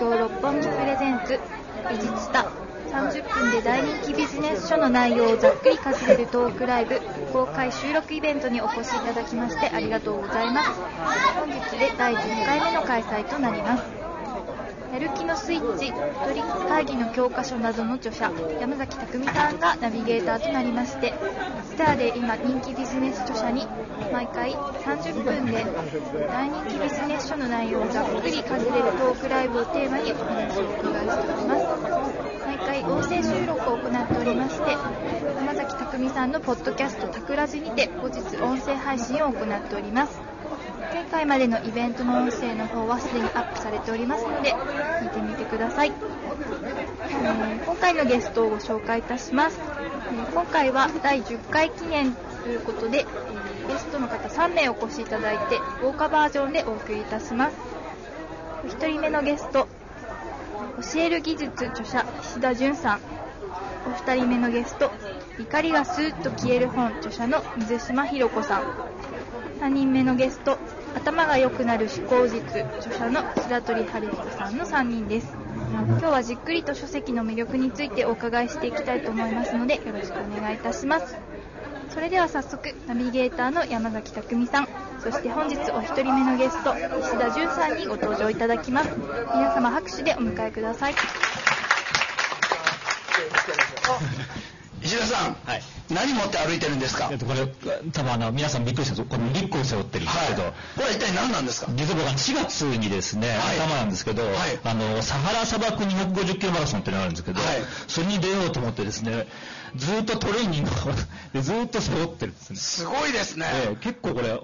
京六本木プレゼンツ美術タ30分で大人気ビジネス書の内容をざっくりかじれるトークライブ公開収録イベントにお越しいただきましてありがとうございます本日で第10回目の開催となりますやる気のスイッチ、トリック会議の教科書などの著者、山崎匠さんがナビゲーターとなりまして、スターで今人気ビジネス著者に毎回30分で大人気ビジネス書の内容をざっくりかじれるトークライブをテーマにお話をお伺いしております。毎回音声収録を行っておりまして、山崎匠さんのポッドキャストタクラジにて後日音声配信を行っております。前回までのイベントの音声の方はすでにアップされておりますので、聞いてみてください。え今回のゲストをご紹介いたします。え今回は第10回記念ということで、えゲストの方3名お越しいただいて、豪華バージョンでお送りいたします。お1人目のゲスト、教える技術著者、石田純さん。お二人目のゲスト、怒りがスーッと消える本著者の水島ひろ子さん。3人目のゲスト、頭が良くなる思考術著者の白鳥春彦さんの3人です。今日はじっくりと書籍の魅力についてお伺いしていきたいと思いますのでよろしくお願いいたします。それでは早速ナビゲーターの山崎匠さん。そして本日お一人目のゲスト石田純さんにご登場いただきます。皆様拍手でお迎えください。石田さん、はい、何持って歩いてるんですか？これ多分あの皆さんびっくりしたこのリュックを背負ってるんですけど、はい、これは一体何なんですか？実は僕は4月にですね、はい、頭なんですけど、あのサハラ砂漠250キロマラソンっていうのがあるんですけど、それに出ようと思ってですねずっとトレーニングを ずっと背負ってるんですね。すごいですね、えー、結構これ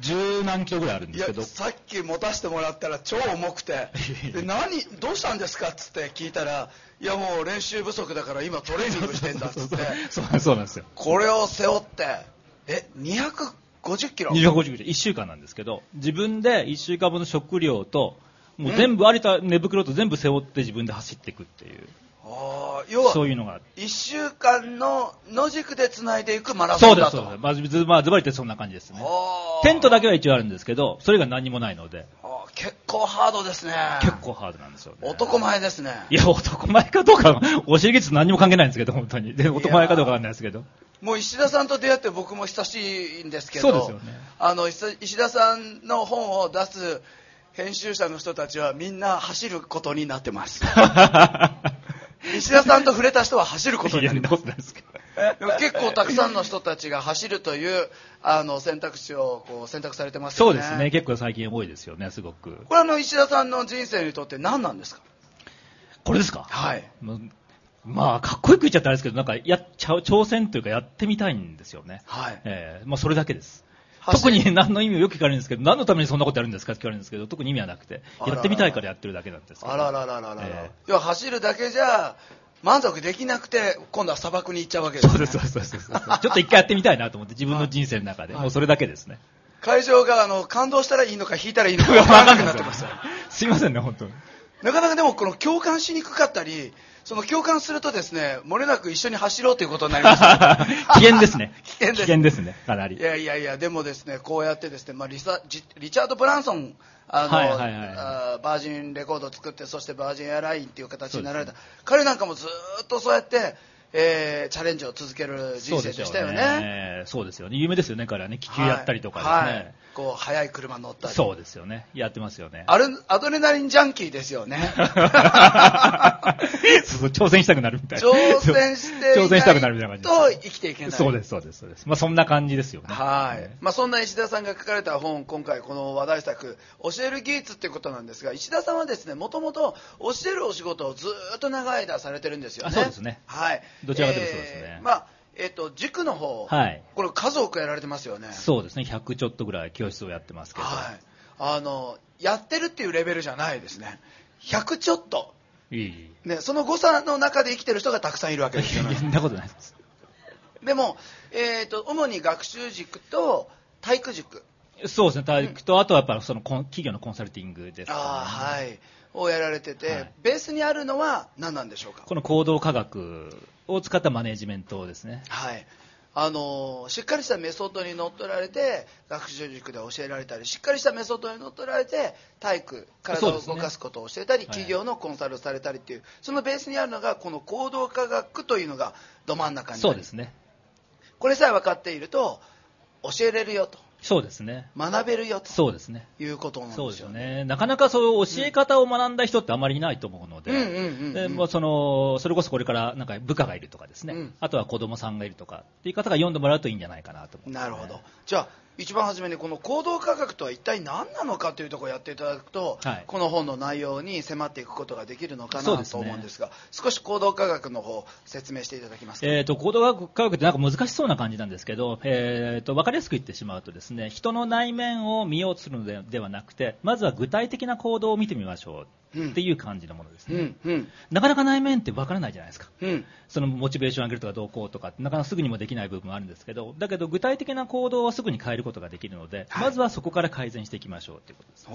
十何キロぐらいあるんですけど。さっき持たせてもらったら超重くて。で何どうしたんですか？っつって聞いたらいやもう練習不足だから今トレーニングしてんだっつって。そうなんですよ。これを背負ってえ250キロ？250キロ。1週間なんですけど自分で1週間分の食料ともう全部有田寝袋と全部背負って自分で走っていくっていう。要はそういうのが1週間の野宿でつないでいくマラソンだと。そうですそうです、まあ、ずばりってそんな感じですね。テントだけは一応あるんですけどそれが何もないので結構ハードですね。結構ハードなんですよ、ね、男前ですね。いや男前かどうかお尻術何も関係ないんですけど本当に。で男前かどうかわかんないですけど。もう石田さんと出会って僕も親しいんですけどそうですよね。あの石田さんの本を出す編集者の人たちはみんな走ることになってます。石田さんと触れた人は走ることになります 結構たくさんの人たちが走るというあの選択肢をこう選択されてますよねそうですね結構最近多いですよねすごくこれあの石田さんの人生にとって何なんですか？これですか？はいまあ、かっこよく言っちゃったらあれですけど、なんかや挑戦というかやってみたいんですよね。はい。えー、まあ、それだけです。特に何の意味をよく聞かれるんですけど、何のためにそんなことやるんですかって聞かれるんですけど、特に意味はなくて、やってみたいからやってるだけなんですけど。あらららららら。えー、要は走るだけじゃ、満足できなくて、今度は砂漠に行っちゃうわけです、ね、そうです、そうです、そうです。ちょっと一回やってみたいなと思って、自分の人生の中で、もうそれだけですね。会場があの感動したらいいのか引いたらいいのか分からなくなってます すいませんね、本当に。なかなかでもこの共感しにくかったり、その共感するとですね、漏れなく一緒に走ろうということになります。危険ですね。危険です。危険ですね、かなり。いやいやいや、でもですね、こうやってですね、まあ、リサリチャード・ブランソン、あの、はいはいはい、あバージンレコードを作って、そしてバージンエアラインっていう形になられた。彼なんかもずっとそうやって、えー、チャレンジを続ける人生でしたよね。そうですよね。有名ですよね、彼はね。気球やったりとかですね。はいはいこう速い車乗ったり。そうですよね。やってますよね。あれアドレナリンジャンキーですよね。そう挑戦したくなるみたいな。挑戦して挑戦したくなるみたいな感じと生きていけない。そうですそうですそうです。まあそんな感じですよね。はい、まあそんな石田さんが書かれた本今回この話題作教える技術ってことなんですが石田さんはですねもともと教えるお仕事をずっと長い間されてるんですよね。そうですね。はい。どちらかというとそうですね、えー、まあえっと、塾の方、はい、これ数多くやられてますよね。そうですね、100ちょっとぐらい教室をやってますけど。はい。あの、やってるっていうレベルじゃないですね。100ちょっと。いい。ね、その誤差の中で生きてる人がたくさんいるわけですよね。そんなことないです。でも、えっ、ー、と、主に学習塾と体育塾。そうですね、体育と、うん、あとはやっぱその企業のコンサルティングです、ね、ああ、はい。をやられてて、はい、ベースにあるのは何なんでしょうか？この行動科学を使ったマネジメントですね。はい。あのしっかりしたメソッドにのっとられて学習塾で教えられたりしっかりしたメソッドにのっとられて体育体を動かすことを教えたり、ね、企業のコンサルをされたりっていう、はい、そのベースにあるのがこの行動科学というのがど真ん中にそうですね。これさえ分かっていると教えれるよとそうですね。学べるよと。そうですね。いうことなんですよね。そうですね。なかなかそういう教え方を学んだ人ってあまりいないと思うので、でもその、それこそこれからなんか部下がいるとかですね、うん、あとは子供さんがいるとかっていう方が読んでもらうといいんじゃないかなと思います、ね、なるほど。じゃあ、一番初めにこの行動科学とは一体何なのかというところをやっていただくと、はい、この本の内容に迫っていくことができるのかなと思うんですが、ね、少し行動科学の方説明していただけますか、えーと、行動科学ってなんか難しそうな感じなんですけど、えーと、分かりやすく言ってしまうとですね人の内面を見ようとするのではなくてまずは具体的な行動を見てみましょうっていう感じのものですね、うんうん、なかなか内面ってわからないじゃないですか、うん、そのモチベーション上げるとかどうこうとかなかなかすぐにもできない部分もあるんですけどだけど具体的な行動はすぐに変えることができるので、はい、まずはそこから改善していきましょうということです。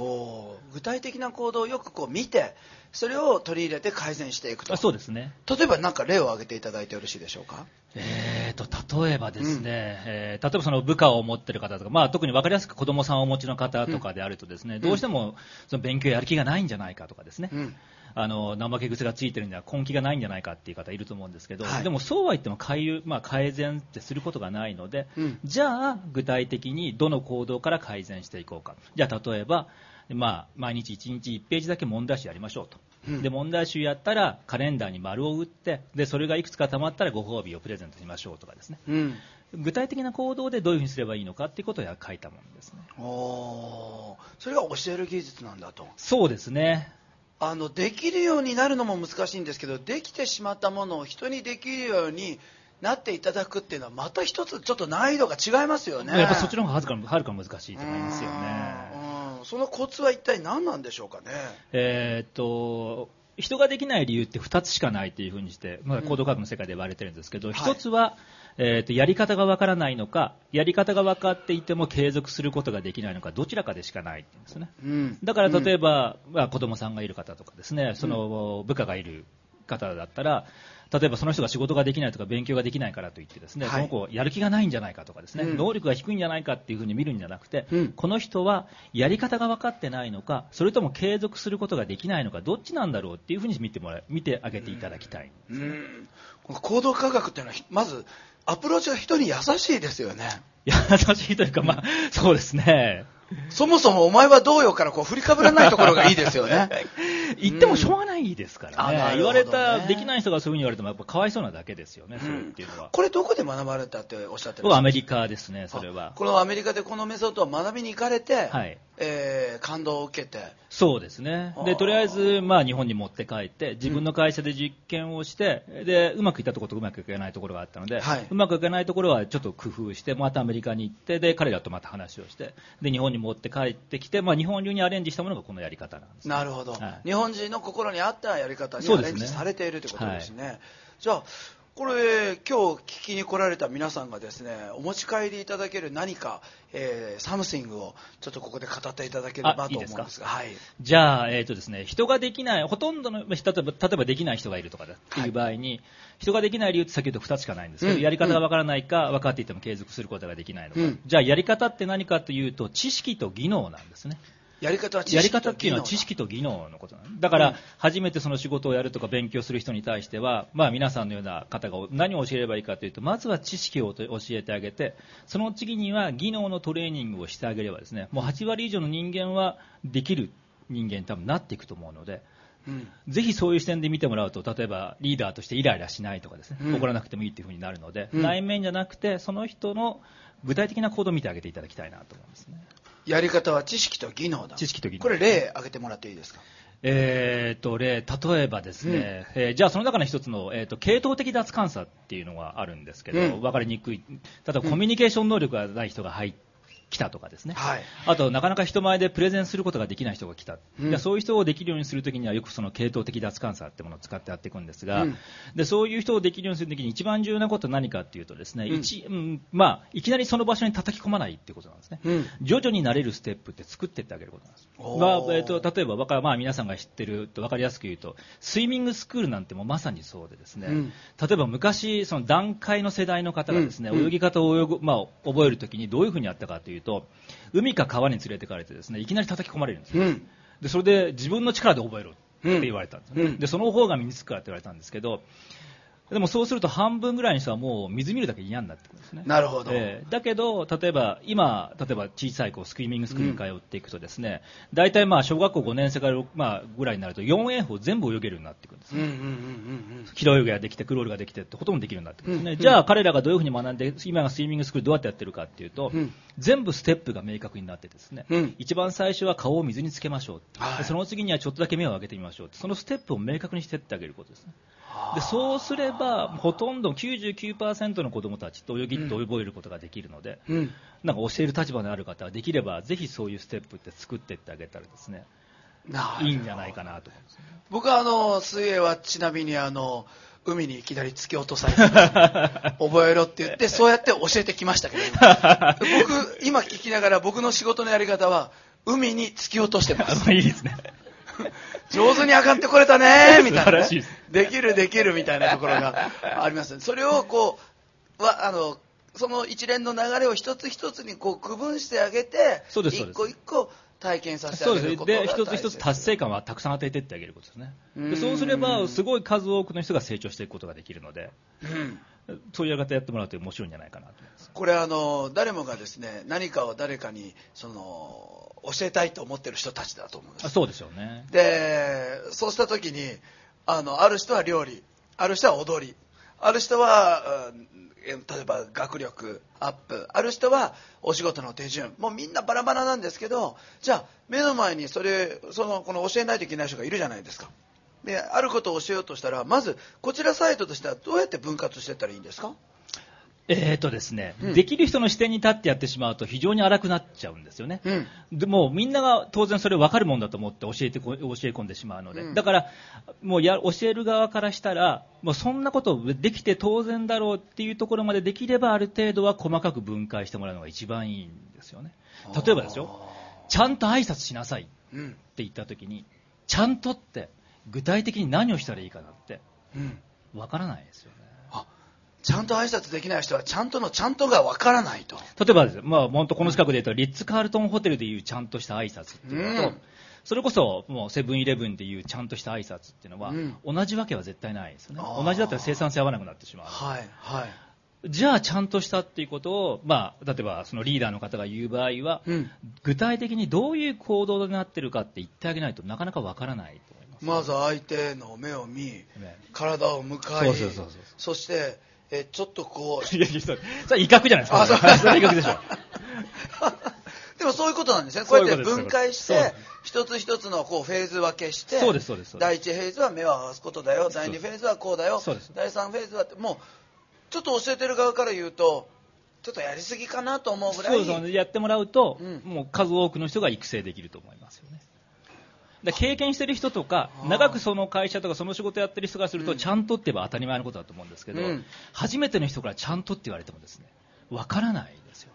具体的な行動をよくこう見てそれを取り入れて改善していくと。そうですね。例えば何か例を挙げていただいてよろしいでしょうか？えーと、例えばですね、うん、えー、例えばその部下を持ってる方とか、まあ、特に分かりやすく子供さんをお持ちの方とかであるとですね、うん、どうしてもその勉強やる気がないんじゃないかとかですね、うん。あの怠け癖がついてるんでは根気がないんじゃないかっていう方いると思うんですけど、はい、でもそうは言っても改,、まあ、改善ってすることがないので、うん、じゃあ具体的にどの行動から改善していこうか。じゃあ例えば、まあ、毎日1日1ページだけ問題集やりましょうと。うん、で問題集やったらカレンダーに丸を打ってでそれがいくつかたまったらご褒美をプレゼントしましょうとかですね、うん、具体的な行動でどういうふうにすればいいのかっていうことを書いたものですね。おそれが教える技術なんだと。そうですね。あのできるようになるのも難しいんですけどできてしまったものを人にできるようになっていただくっていうのはまた一つちょっと難易度が違いますよね。やっぱそっちの方がはるかはるか難しいと思いますよねそのコツは一体何なんでしょうかね？えー、っと人ができない理由って2つしかないっていうふうにして、まあ、行動科学の世界で言われてるんですけど、うん、1つは、えー、とやり方がわからないのかやり方が分かっていても継続することができないのかどちらかでしかないんですね、うん、だから例えば、うん、まあ、子供さんがいる方とかですねその部下がいる方だったら例えばその人が仕事ができないとか勉強ができないからといってですね、はい、この子やる気がないんじゃないかとかですね、うん、能力が低いんじゃないかっていうふうに見るんじゃなくて、うん、この人はやり方が分かってないのかそれとも継続することができないのかどっちなんだろうっていうふうに見てもら見てあげていただきたい、うん、行動科学っていうのはまずアプローチが人に優しいですよね。優しいというか、まあ、そうですね。そもそもお前はどうよからこう振りかぶらないところがいいですよね。言ってもしょうがないですからね。うん、言われた、できない人がそういうふうに言われてもやっぱかわいそうなだけですよね、うん、それっていうのは。これどこで学ばれたっておっしゃってるんですかアメリカですね、それは。このアメリカでこのメソッドを学びに行かれて、はい、えー、感動を受けて。そうですね。で、とりあえず、まあ日本に持って帰って、自分の会社で実験をして、うん、で、うまくいったところとうまくいかないところがあったので、はい、うまくいかないところはちょっと工夫して、またアメリカに行って、で、彼らとまた話をして、で、日本に持って帰ってきて、まあ、日本流にアレンジしたものがこのやり方なんです、なるほど、はい、日本人の心に合ったやり方にアレンジされているということですね。すね。はい、じゃあこれ今日聞きに来られた皆さんがですねお持ち帰りいただける何か、えー、 something をちょっとここで語っていただければと思うんですがはい、じゃあ、えーとですね、人ができないほとんどの例えば例えばできない人がいるとかっていう場合に、はい、人ができない理由って先ほど2つしかないんですけど、うん、やり方がわからないか、分かっていても継続することができないのか、うん、じゃあやり方って何かというと知識と技能なんですね。やり方は知識やり方っていうのは知識と技能のことなんだ。から、初めてその仕事をやるとか勉強する人に対しては、まあ、皆さんのような方が何を教えればいいかというとまずは知識を教えてあげてその次には技能のトレーニングをしてあげればですねもう8割以上の人間はできる人間に多分なっていくと思うので。うん、ぜひそういう視点で見てもらうと例えばリーダーとしてイライラしないとかですね、うん、怒らなくてもいいというふうになるので、うん、内面じゃなくてその人の具体的な行動を見てあげていただきたいなと思いますね。やり方は知識と技能だ。知識と技能。これ例挙げてもらっていいですか？えーと例例えばですね、うん、えー、じゃあその中の一つの、えーと、系統的脱監査っていうのがあるんですけど、うん、分かりにくい、例えばコミュニケーション能力がない人が入っ来たとかですね、はい、あとなかなか人前でプレゼンすることができない人が来た、うん、そういう人をできるようにするときにはよくその系統的脱監査ってものを使ってやっていくんですが、うん、でそういう人をできるようにするときに一番重要なことは何かっていうとですね、うん。一うんまあ、いきなりその場所に叩き込まないっていうことなんですね、徐々になれるステップって作っていってあげることなんです、まあえーと、例えばまあ、皆さんが知ってると分かりやすく言うとスイミングスクールなんてもまさにそうでですね、例えば昔その段階の世代の方がですね、泳ぎ方を泳ぐ、まあ、覚えるときにどういうふうにやったかというと海か川に連れてかれてですねいきなり叩き込まれるんですよ、うん、でそれで自分の力で覚えろって言われたんです、ね、うん、でその方が身につくからって言われたんですけどでもそうすると半分ぐらいの人はもう水見るだけ嫌になってくるんですね。なるほど。えー、だけど、例えば今、例えば小さい子、スクリーミングスクールに通っていくとですね、うん、大体まあ小学校5年生から、まあ、ぐらいになると4泳法全部泳げるようになってくるんですね。平泳ぎができて、クロールができてってほとんどできるようになってくるんですね。うんうん、じゃあ彼らがどういうふうに学んで、今がスイミングスクールどうやってやってるかっていうと、うん、全部ステップが明確になってですね、うん、一番最初は顔を水につけましょう、はい、その次にはちょっとだけ目を開けてみましょうそのステップを明確にしていってあげることですね。でそうすればほとんど99%の子どもたちと泳ぎって覚えることができるので、うん、なんか教える立場のある方はできればぜひそういうステップって作っていってあげたらですねいいんじゃないかなと思います、ね、僕はあの水泳はちなみにあの海にいきなり突き落とされて 覚えろって言ってそうやって教えてきましたけど僕今聞きながら僕の仕事のやり方は海に突き落としてます。いいですね 上手に上がってこれたね みたいな、ね、できるできるみたいなところが あります、ね、それをこうはあのその一連の流れを一つ一つにこう区分してあげて一個一個体験させてあげることで一つ一つ達成感はたくさん与えていってあげることですね。でそうすればすごい数多くの人が成長していくことができるので、うん、そういうやり方やってもらうと面白いんじゃないかなと思います。これあの誰もがですね何かを誰かにその教えたいと思ってる人たちだと思うんです。そうでしょうね。でそうした時にあのある人は料理ある人は踊りある人は、例えば学力アップある人はお仕事の手順。もうみんなバラバラなんですけどじゃあ目の前にそれそのこの教えないといけない人がいるじゃないですかであることを教えようとしたらまずこちらサイトとしてはどうやって分割していったらいいんですか？えーとですね、うん、できる人の視点に立ってやってしまうと非常に荒くなっちゃうんですよね、うん、でもみんなが当然それ分かるもんだと思って教えて教え込んでしまうので、うん、だからもうや教える側からしたらもうそんなことできて当然だろうっていうところまでできればある程度は細かく分解してもらうのが一番いいんですよね。例えばですよ。ちゃんと挨拶しなさいって言った時に、ちゃんとって具体的に何をしたらいいかなって分からないですよね。ちゃんと挨拶できない人はちゃんとのちゃんとがわからないと。例えばまあ、本当この近くで言うと、リッツ・カールトンホテルでいうちゃんとした挨拶っていうのと、うん、それこそもうセブンイレブンでいうちゃんとした挨拶っていうのは、うん、同じわけは絶対ないですよね。同じだったら生産性合わなくなってしまう。はいはい。じゃあちゃんとしたっていうことを、まあ、例えばそのリーダーの方が言う場合は、うん、具体的にどういう行動になってるかって言ってあげないとなかなかわからないとまず相手の目を見、体を向かいそしてえちょっとこう。いやいや、それ威嚇じゃないですか。あ、そ威嚇でしょ。でもそういうことなんですね。こうやって分解して、一つ一つのこうフェーズ分けして、そうです、そうです。第1フェーズは目を合わすことだよ、第2フェーズはこうだよ、第3フェーズはって、もう、ちょっと教えてる側から言うと、ちょっとやりすぎかなと思うぐらい。そうそう、やってもらうと、うん、もう数多くの人が育成できると思いますよね。で経験してる人とか長くその会社とかその仕事やってる人がすると、ちゃんとって言えば当たり前のことだと思うんですけど、うん、初めての人からちゃんとって言われてもですねわからないですよ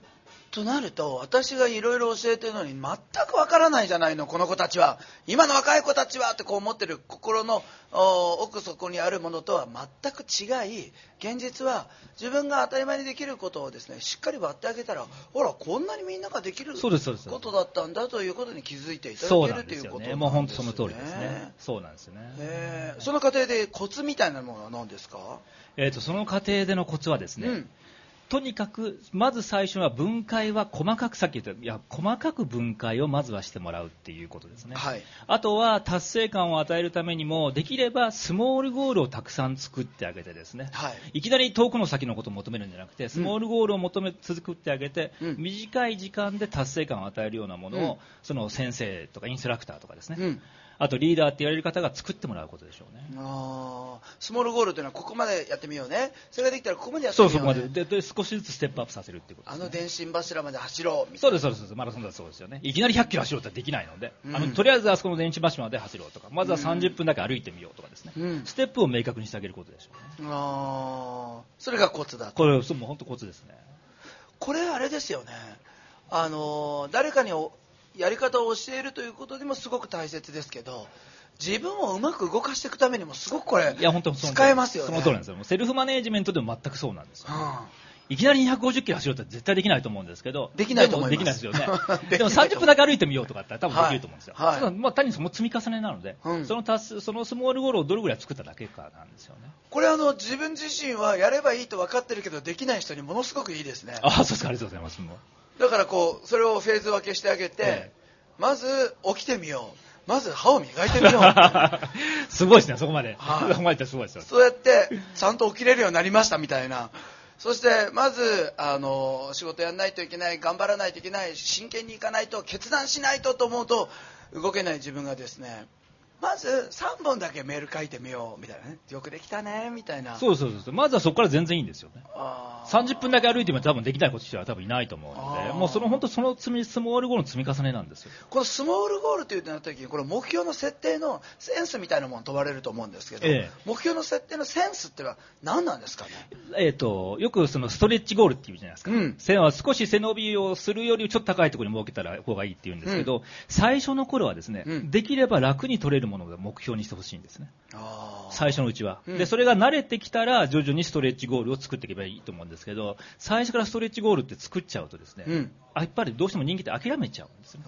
となると私がいろいろ教えてるのに全くわからないじゃないのこの子たちは今の若い子たちはってこう思ってる心の奥底にあるものとは全く違い現実は自分が当たり前にできることをですねしっかり割ってあげたらほらこんなにみんなができることだったんだということに気づいていただけるということなんですね。もう本当その通りですね。そうなんですよね。その過程でコツみたいなものは何ですか？えっ、ー、とその過程でのコツはですね。うんとにかく、まず最初は分解は細かく、さっき言ったいや細かく分解をまずはしてもらうっていうことですね、はい、あとは達成感を与えるためにも、できればスモールゴールをたくさん作ってあげて、ですね、はい、いきなり遠くの先のことを求めるんじゃなくて、スモールゴールを求め作ってあげて、うん、短い時間で達成感を与えるようなものを、うん、その先生とかインストラクターとかですね、うんあとリーダーって言われる方が作ってもらうことでしょうね。あスモールゴールというのはここまでやってみようね。それができたらここまでやってみよう、ね、そうそこまで。でで少しずつステップアップさせるってこと、ね、あの電信柱まで走ろうそうですそうですマラソンだそうです。よねいきなり100キロ走ろうってできないので、うん、あのとりあえずあそこの電信柱まで走ろうとかまずは30分だけ歩いてみようとかですね、うん、ステップを明確にしてあげることでしょうね。ああそれがコツだこれそうもう本当コツですね。これあれですよね。あの誰かにやり方を教えるということでもすごく大切ですけど自分をうまく動かしていくためにもすごくこれいや本当使えますよねその通りなんですよセルフマネージメントでも全くそうなんですよ、いきなり250キロ走るって絶対できないと思うんですけど、できないと思います。できないですよね。でも30分だけ歩いてみようとかって多分できると思うんですよ。はいはい、まあ単にその積み重ねなので、うん、その達そのスモールゴールをどれぐらい作っただけかなんですよね。これあの自分自身はやればいいと分かってるけどできない人にものすごくいいですね。あ、そうですかありがとうございます。だからこうそれをフェーズ分けしてあげて、ええ、まず起きてみよう。まず歯を磨いてみよう。すごいですね、そこまで。はい、そこまですごいですそうやって、ちゃんと起きれるようになりましたみたいな。そして、まず、あの、仕事やらないといけない、頑張らないといけない、真剣にいかないと、決断しないとと思うと、動けない自分がですね、まず3本だけメール書いてみようみたいなね。よくできたねみたいな。そうそうそうまずはそこから全然いいんですよね。30分だけ歩いても多分できないことは多分いないと思うのでもうその本当その積みスモールゴールの積み重ねなんですよ。このスモールゴールというなった時にこれ目標の設定のセンスみたいなもの問われると思うんですけど、ええ、目標の設定のセンスってのは何なんですかね？えっ、ー、とよくそのストレッチゴールっていうじゃないですか、うん、線は少し背伸びをするよりちょっと高いところに設けたら方がいいっていうんですけど、うん、最初の頃はですね、うん、できれば楽に取れるものが目標にしてほしいんですね。最初のうちは、うん、で、それが慣れてきたら、徐々にストレッチゴールを作っていけばいいと思うんですけど、最初からストレッチゴールって作っちゃうとですね、うん、やっぱりどうしても人間って諦めちゃうんですね。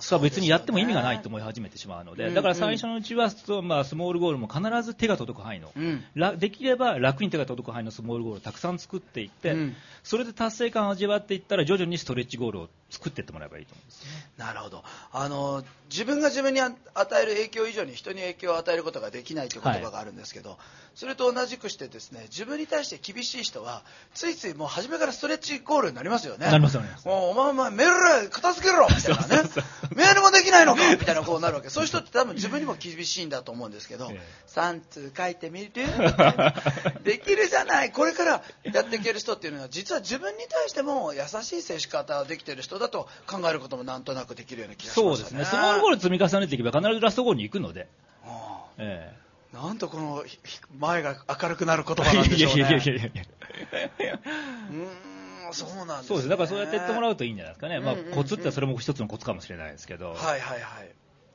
それは別にやっても意味がないと思い始めてしまうので、だから最初のうちは、まあ、スモールゴールも必ず手が届く範囲の、うん、できれば楽に手が届く範囲のスモールゴールをたくさん作っていって、うん、それで達成感を味わっていったら徐々にストレッチゴールを作っていってもらえばいいと思うんです、ね、なるほど。あの自分が自分に与える影響以上に人に影響を与えることができないという言葉があるんですけど、はい、それと同じくしてですね自分に対して厳しい人はついついもう初めからストレッチゴールになりますよね。なりますよね。もうお前お前メール片付けろみたいなね。メールもできないのかみたいなこうなるわけ。そういう人って多分自分にも厳しいんだと思うんですけど、ええ、3通書いてみる？できるじゃない。これからやっていける人っていうのは実は自分に対しても優しい接し方ができてる人だと考えることもなんとなくできるような気がします、ね、そうですね。スモールゴール積み重ねていけば必ずラストゴールに行くので、ええ、なんとこの前が明るくなる言葉なんでしょうね。いやいやいやいやいやうんそうなんです、ね、そうです。だからそうやってやってもらうといいんじゃないですかね、まあ、コツってそれも一つのコツかもしれないですけど、はいはいはい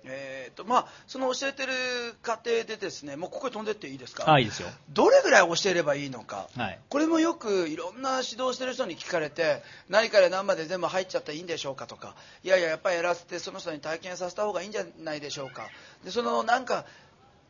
えーとまあ、その教えてる過程でですねもうここに飛んでっていいですか？あいいですよ。どれぐらい教えればいいのか、はい、これもよくいろんな指導してる人に聞かれて何から何まで全部入っちゃったらいいんでしょうかとかいやいややっぱりやらせてその人に体験させた方がいいんじゃないでしょうか。でそのなんか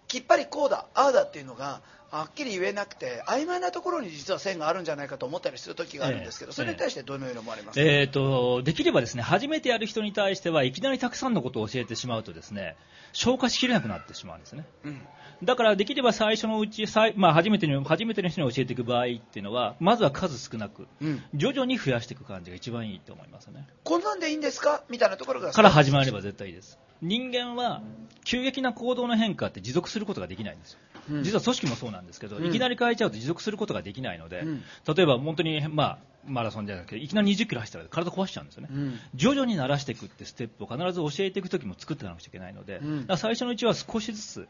きっぱりこうだああだっていうのがはっきり言えなくて曖昧なところに実は線があるんじゃないかと思ったりする時があるんですけど、それに対してどのように思われます？か、えー、とできればですね初めてやる人に対してはいきなりたくさんのことを教えてしまうとですね消化しきれなくなってしまうんですね、うん、だからできれば最初のうち、まあ、初めてに初めての人に教えていく場合っていうのはまずは数少なく、うん、徐々に増やしていく感じが一番いいと思いますね。こんなんでいいんですか？みたいなところからから始まれば絶対いいです。人間は急激な行動の変化って持続することができないんですよ、うん、実は組織もそうなんですけど、うん、いきなり変えちゃうと持続することができないので、うん、例えば本当に、まあ、マラソンじゃなくていきなり20キロ走ったら体壊しちゃうんですよね、徐々に慣らしていくってステップを必ず教えていくときも作っていかなくちゃいけないので、最初のうちは少しずつ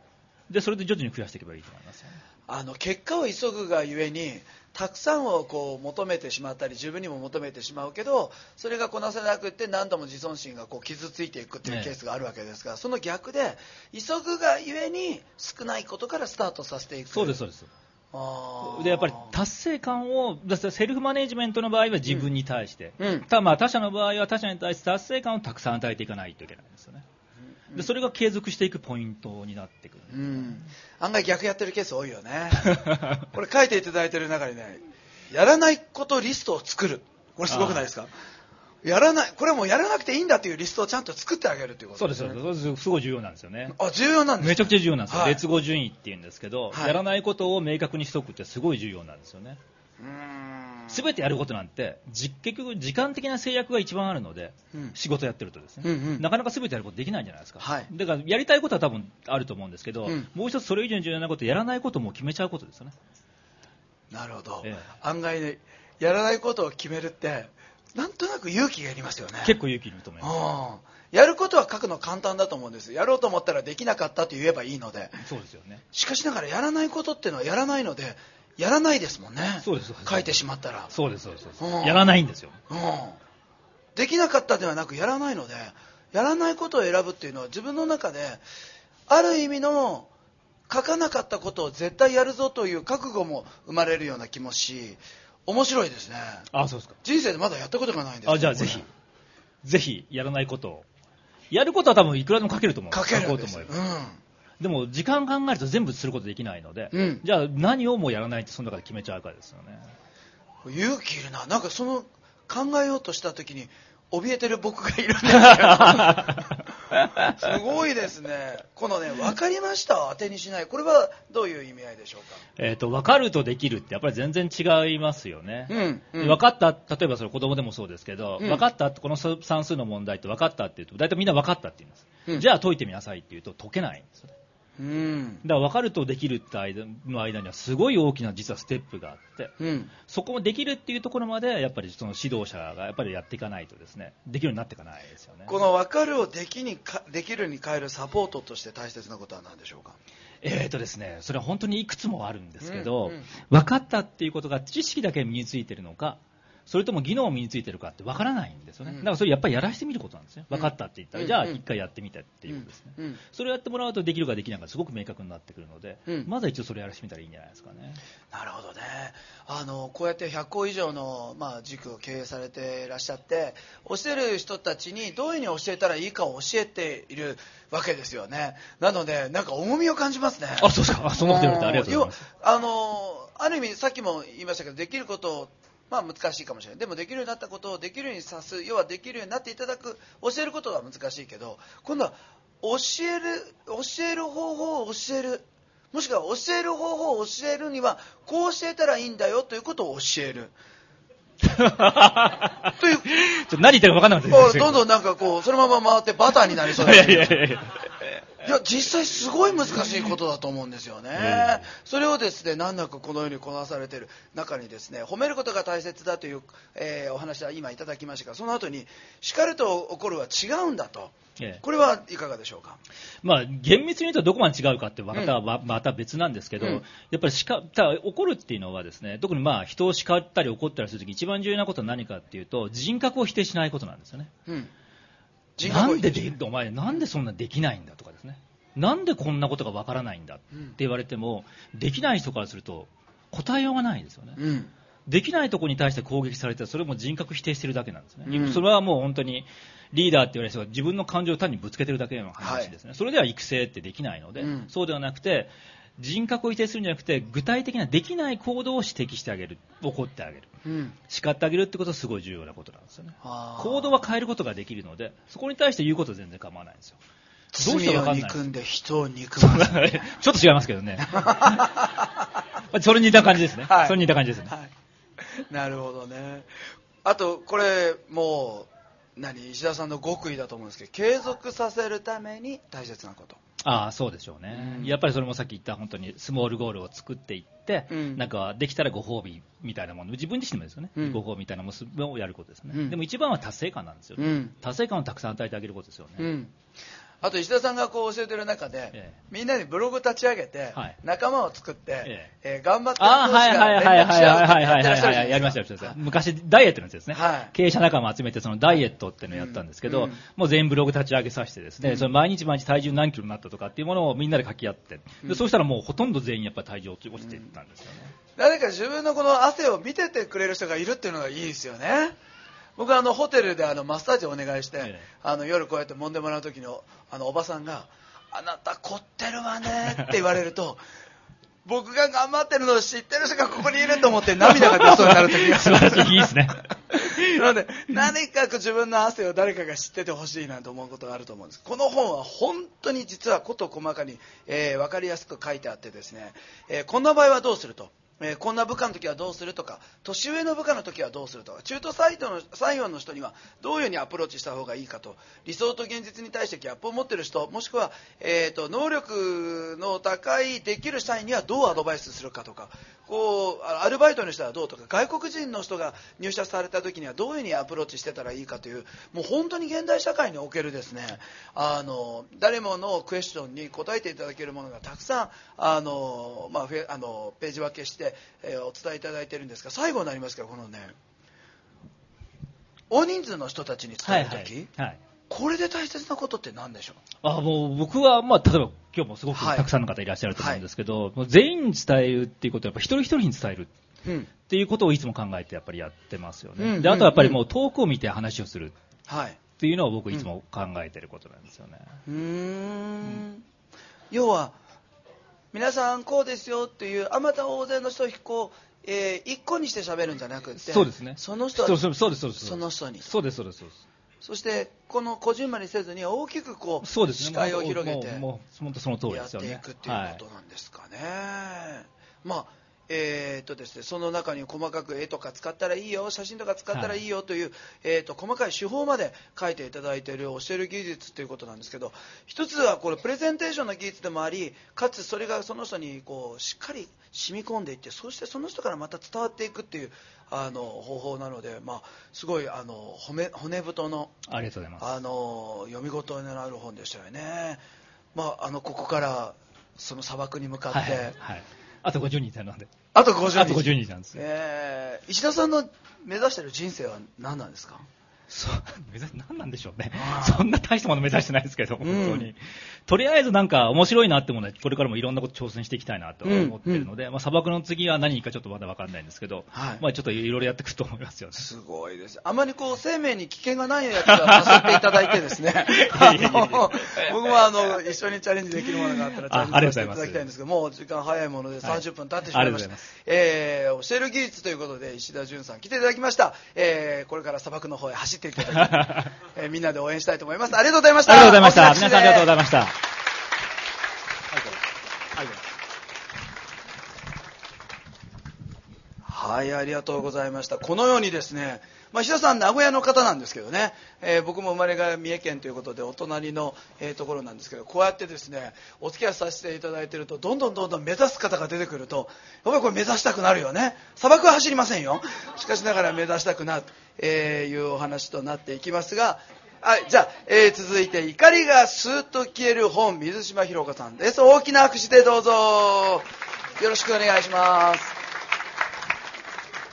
でそれで徐々に増やしていけばいいと思います、ね、あの結果を急ぐがゆえにたくさんをこう求めてしまったり自分にも求めてしまうけどそれがこなせなくて何度も自尊心がこう傷ついていくっていうケースがあるわけですが、ね、その逆で急ぐがゆえに少ないことからスタートさせていく。そうですそうです。でやっぱり達成感をセルフマネジメントの場合は自分に対して、うん、たまあ他者の場合は他者に対して達成感をたくさん与えていかないといけないんですよね。でそれが継続していくポイントになってくる、うん、案外逆やってるケース多いよね。これ書いていただいてる中にねやらないことリストを作る。これすごくないですか？やらないこれもやらなくていいんだというリストをちゃんと作ってあげるということ、ね、そうですそうです。すごい重要なんですよね。あ重要なんです、めちゃくちゃ重要なんですよ、はい、列語順位っていうんですけど、はい、やらないことを明確にしとくってすごい重要なんですよね。すべてやることなんて結局時間的な制約が一番あるので、うん、仕事やってるとですね、うんうん、なかなかすべてやることできないじゃないですか、はい、だからやりたいことは多分あると思うんですけど、うん、もう一つそれ以上に重要なことやらないことも決めちゃうことですよね。なるほど、ええ、案外ねやらないことを決めるってなんとなく勇気がいりますよね。結構勇気いると思います、やることは書くの簡単だと思うんです。やろうと思ったらできなかったと言えばいいので。そうですよね。しかしながらやらないことっていうのはやらないのでやらないですもんね。そうです書いてしまったら。そうですそうです、うん、やらないんですよ、うん、できなかったではなくやらないのでやらないことを選ぶっていうのは自分の中である意味の書かなかったことを絶対やるぞという覚悟も生まれるような気もし面白いですね。あそうですか。人生でまだやったことがないんですあじゃあぜひ。ぜひやらないことを。やることは多分いくらでも書けると思う。書けるんです、うん、でも時間考えると全部することできないので、うん、じゃあ何をもうやらないってその中で決めちゃうかですよね。勇気いるななんかその考えようとした時に怯えてる僕がいるんですよ。すごいですね。このね分かりました？当てにしない。これはどういう意味合いでしょうか？えっ、ー、と分かるとできるってやっぱり全然違いますよね、うんうん、分かった例えばそれ子供でもそうですけど、うん、分かったこの算数の問題って分かったって言うと大体みんな分かったって言います、うん、じゃあ解いてみなさいって言うと解けないんですよねうん、だから分かるとできるって間の間にはすごい大きな実はステップがあって、うん、そこもできるっていうところまでやっぱりその指導者がやっぱりやっていかないとですねできるようになっていかないですよね。この分かるをできにかできるに変えるサポートとして大切なことは何でしょうか？えーとですね、それは本当にいくつもあるんですけど、うんうん、分かったっていうことが知識だけ身についてるのかそれとも技能を身についてるかってわからないんですよね、だからそれやっぱりやらしてみることなんですね、分かったって言ったら、じゃあ一回やってみてっていうことですね、それをやってもらうとできるかできないかすごく明確になってくるので、まずは一応それやらしてみたらいいんじゃないですかね。なるほどね。あのこうやって100校以上の、まあ、塾を経営されていらっしゃって教える人たちにどういうふうに教えたらいいかを教えているわけですよね。なのでなんか重みを感じますね。あそうですか。そのこと言われてありがとうございます。あのある意味さっきも言いましたけどできることをまあ難しいかもしれない。でもできるようになったことをできるようにさす要はできるようになっていただく教えることは難しいけど今度は教える教える方法を教える。もしくは教える方法を教えるにはこう教えたらいいんだよということを教える。という。ちょっと何言ってるか分かんなかった。どんどんなんかこう、そのまま回ってバターになりそうです。いやいやいやいや実際すごい難しいことだと思うんですよね、それをですね難なくこのようにこなされている。中にですね褒めることが大切だという、えー、お話は今いただきましたがその後に叱ると怒るは違うんだと。これはいかがでしょうか、まあ、厳密に言うとどこまで違うかってまた,、また別なんですけど、うん、やっぱり叱た怒るっていうのはですね特にまあ人を叱ったり怒ったりするとき一番重要なことは何かっていうと人格を否定しないことなんですよね。うんなんででお前なんでそんなできないんだとかですね。なんでこんなことがわからないんだって言われても、できない人からすると答えようがないですよね、うん、できないところに対して攻撃されてそれも人格否定してるだけなんですね、うん、それはもう本当にリーダーって言われる人が自分の感情を単にぶつけてるだけの話ですね、はい、それでは育成ってできないので、うん、そうではなくて人格を否定するんじゃなくて具体的なできない行動を指摘してあげる。怒ってあげる、うん、叱ってあげるってことはすごい重要なことなんですよね。行動は変えることができるのでそこに対して言うことは全然構わないんですよ。どうしてわかんないんで人を憎ま ちょっと違いますけどね。それに似た感じですね、はい、それに似た感じですね、はい、なるほどね。あとこれもう何？石田さんの極意だと思うんですけど継続させるために大切なことああそうでしょうね、うん、やっぱりそれもさっき言った本当にスモールゴールを作っていって、うん、なんかできたらご褒美みたいなもの。自分自身もですよね、うん、ご褒美みたいなものをやることですね、でも一番は達成感なんですよ、達成感をたくさん与えてあげることですよね、あと石田さんがこう教えてる中で、ええ、みんなにブログ立ち上げて、はい、仲間を作って、え頑張ってる同士が連絡し合うってやってらっしゃるやりましたよ、昔ダイエットのやつですね、はい、経営者仲間を集めてそのダイエットっていうのをやったんですけど、うん、もう全員ブログ立ち上げさせてですね、うん、その毎日毎日体重何キロになったとかっていうものをみんなで書き合って、でそうしたらもうほとんど全員やっぱり体重落ちていったんですよね、誰か自分のこの汗を見ててくれる人がいるっていうのがいいですよね。僕はあのホテルであのマッサージをお願いして、ええ、あの夜こうやって揉んでもらう時のあのおばさんが「あなた凝ってるわね」って言われると 僕が頑張ってるのを知ってる人がここにいると思って涙が出そうになる時が素晴らしいいいですね。なので何か自分の汗を誰かが知っててほしいなと思うことがあると思うんです。この本は本当に実は事細かに、えー、分かりやすく書いてあってですね、えー、こんな場合はどうすると？えー、こんな部下の時はどうするとか年上の部下の時はどうするとか中途採用の採用の人にはどういうふうにアプローチした方がいいかと理想と現実に対してギャップを持っている人もしくは、えーと、能力の高いできる社員にはどうアドバイスするかとかこうアルバイトの人はどうとか外国人の人が入社された時にはどういうふうにアプローチしてたらいいかというもう本当に現代社会におけるですねあの誰ものクエスチョンに答えていただけるものがたくさんあの、まあ、あのページ分けして、えー、お伝えいただいているんですが最後になりますけどこのね大人数の人たちに伝える時、はいはいはい。これで大切なことって何でしょう？あもう僕は、まあ、例えば今日もすごくたくさんの方いらっしゃると思うんですけど、はい、全員に伝えるっていうことはやっぱ一人一人に伝えるっていうことをいつも考えてやっぱりやってますよね、うん、であとはやっぱりもう遠くを見て話をするっていうのを僕いつも考えてることなんですよね。うん、うん。要は皆さんこうですよっていうあまた大勢の人をこうえー、一個にして喋るんじゃなくてそうですね。その人そうそうですそうです。その人に。そうですそうですそうですそしてこのこじんまりせずに大きくこうそうです、ね、視界を広げてやっていくっていうことなんですかね。はい、まあえーとですね、その中に細かく絵とか使ったらいいよ写真とか使ったらいいよという、はい、えーと、細かい手法まで書いていただいている教える技術ということなんですけど一つはこれプレゼンテーションの技術でもありかつそれがその人にこうしっかり染み込んでいってそしてその人からまた伝わっていくっていうあの方法なので、まあ、すごいあの骨骨太のありがとうございます。あの読み応えのある本でしたよね、まあ、あのここからその砂漠に向かって、はいはいあと50人なんで。あと50人。あと50人なんですえー、石田さんの目指してる人生は何なんですか？そう、目指何なんでしょうね。そんな大したもの目指してないですけど、本当に。とりあえずなんか面白いなってものは、これからもいろんなこと挑戦していきたいなと思ってるので、うんうん、まあ砂漠の次は何かちょっとまだわかんないんですけど、はい、まあちょっといろいろやっていくと思いますよね。すごいです。あまりこう、生命に危険がないやつはさせていただいてですね、僕もあの、一緒にチャレンジできるものがあったらチャレンジしていただきたいんですけど、もう時間早いもので30分経ってしまいました。はい、えー、教える技術ということで石田純さん来ていただきました。えー、これから砂漠の方へ走っていただきえー、みんなで応援したいと思います。ありがとうございました。ありがとうございました。皆さんありがとうございました。はい、ありがとうございました。このようにですね、まあ、石田さん、名古屋の方なんですけどね、えー、僕も生まれが三重県ということで、お隣の、えー、ところなんですけど、こうやってですね、お付き合いさせていただいていると、どんどんどんどん目指す方が出てくると、やっぱりこれ目指したくなるよね。砂漠は走りませんよ。しかしながら目指したくなる、えー、いうお話となっていきますが、はい、じゃあ、えー、続いて、怒りがスーッと消える本、水島ひろ子さんです。大きな拍手でどうぞ。よろしくお願いします。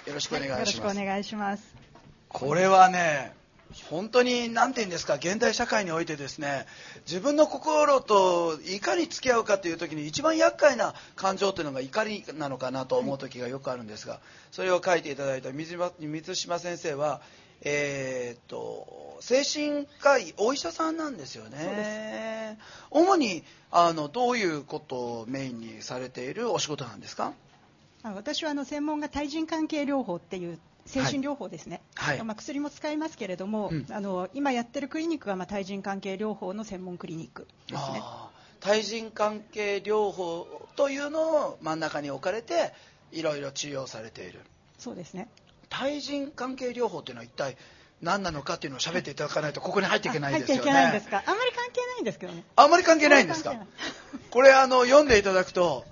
よろしくお願いします。よろしくお願いします。これはね、本当に何て言うんですか現代社会においてですね自分の心といかに付き合うかという時に一番厄介な感情というのが怒りなのかなと思う時がよくあるんですがそれを書いていただいた水島先生は、えー、っと精神科医お医者さんなんですよね。主にあのどういうことをメインにされているお仕事なんですか？私はあの専門が対人関係療法っていう精神療法ですね、はい、まあ、薬も使いますけれども、うん、あの今やってるクリニックがまあ対人関係療法の専門クリニックですね。対人関係療法というのを真ん中に置かれていろいろ治療されている。そうですね。対人関係療法というのは一体何なのかっていうのを喋っていただかないとここに入っていけないですよね。入っていけないんですか？あんまり関係ないんですけどね。あんまり関係ないんですか？これあの読んでいただくと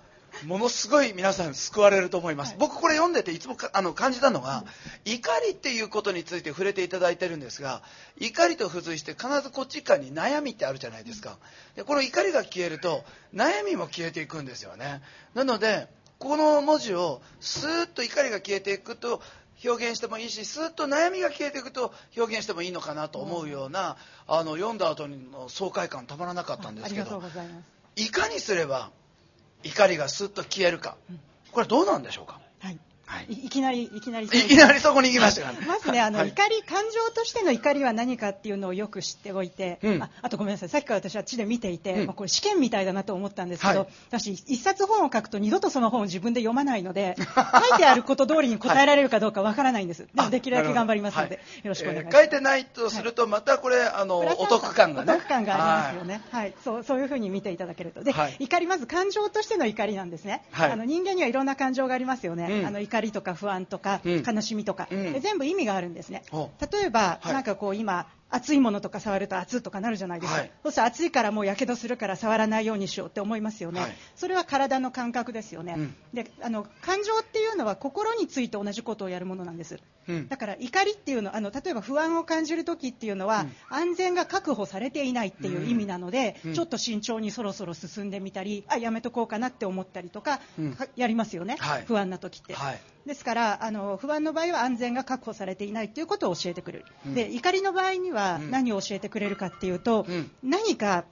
ものすごい皆さん救われると思います、はい、僕これ読んでていつもあの感じたのが、うん、怒りっていうことについて触れていただいてるんですが怒りと付随して必ずこっち側に悩みってあるじゃないですか。でこの怒りが消えると悩みも消えていくんですよね。なのでこの文字をスーッと怒りが消えていくと表現してもいいしスーッと悩みが消えていくと表現してもいいのかなと思うような、うん、あの読んだ後の爽快感たまらなかったんですけどいかにすれば怒りがスッと消えるか、これはどうなんでしょうか？はい。はい、いきなり、いきなり。いきなりそこに行きましたまずね、あの、はい、怒り、感情としての怒りは何かっていうのをよく知っておいて、うん、ああとごめんなさい、さっきから私は地で見ていて、うん、まあ、これ試験みたいだなと思ったんですけど、はい、私、一冊本を書くと二度とその本を自分で読まないので、書いてあること通りに答えられるかどうかわからないんです。でもできるだけ頑張りますので、よろしくお願いします。えー、書いてないとすると、またこれ、あの、お得感がね。お得感がありますよね。はい、そう、そういうふうに見ていただけると。で、怒り、まず感情としての怒りなんですね。あの、人間にはいろんな感情がありますよね。あの、怒りとか不安とか、悲しみとか、全部意味があるんですね。例えば、なんかこう今熱いものとか触ると熱とかなるじゃないですか、はい、そうすると熱いからもうやけどするから触らないようにしようって思いますよね、はい、それは体の感覚ですよね、うん、であの感情っていうのは心について同じことをやるものなんです、うん、だから怒りっていうのあの例えば不安を感じるときっていうのは、うん、安全が確保されていないっていう意味なので、ちょっと慎重にそろそろ進んでみたりあやめとこうかなって思ったりとか、やりますよね、はい、不安な時って。ですからあの不安の場合は安全が確保されていないということを教えてくれる、で怒りの場合には何を教えてくれるかっていうと、うん、何か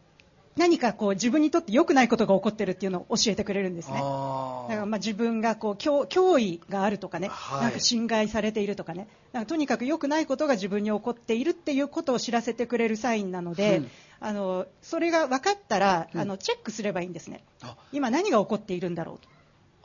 何かこう自分にとって良くないことが起こってるっていうのを教えてくれるんですね。だからまあ自分がこう脅威があるとかね、はい、なんか侵害されているとかね、なんかとにかく良くないことが自分に起こっているっていうことを知らせてくれるサインなので、うん、あのそれが分かったら、あのチェックすればいいんですね。今何が起こっているんだろうと。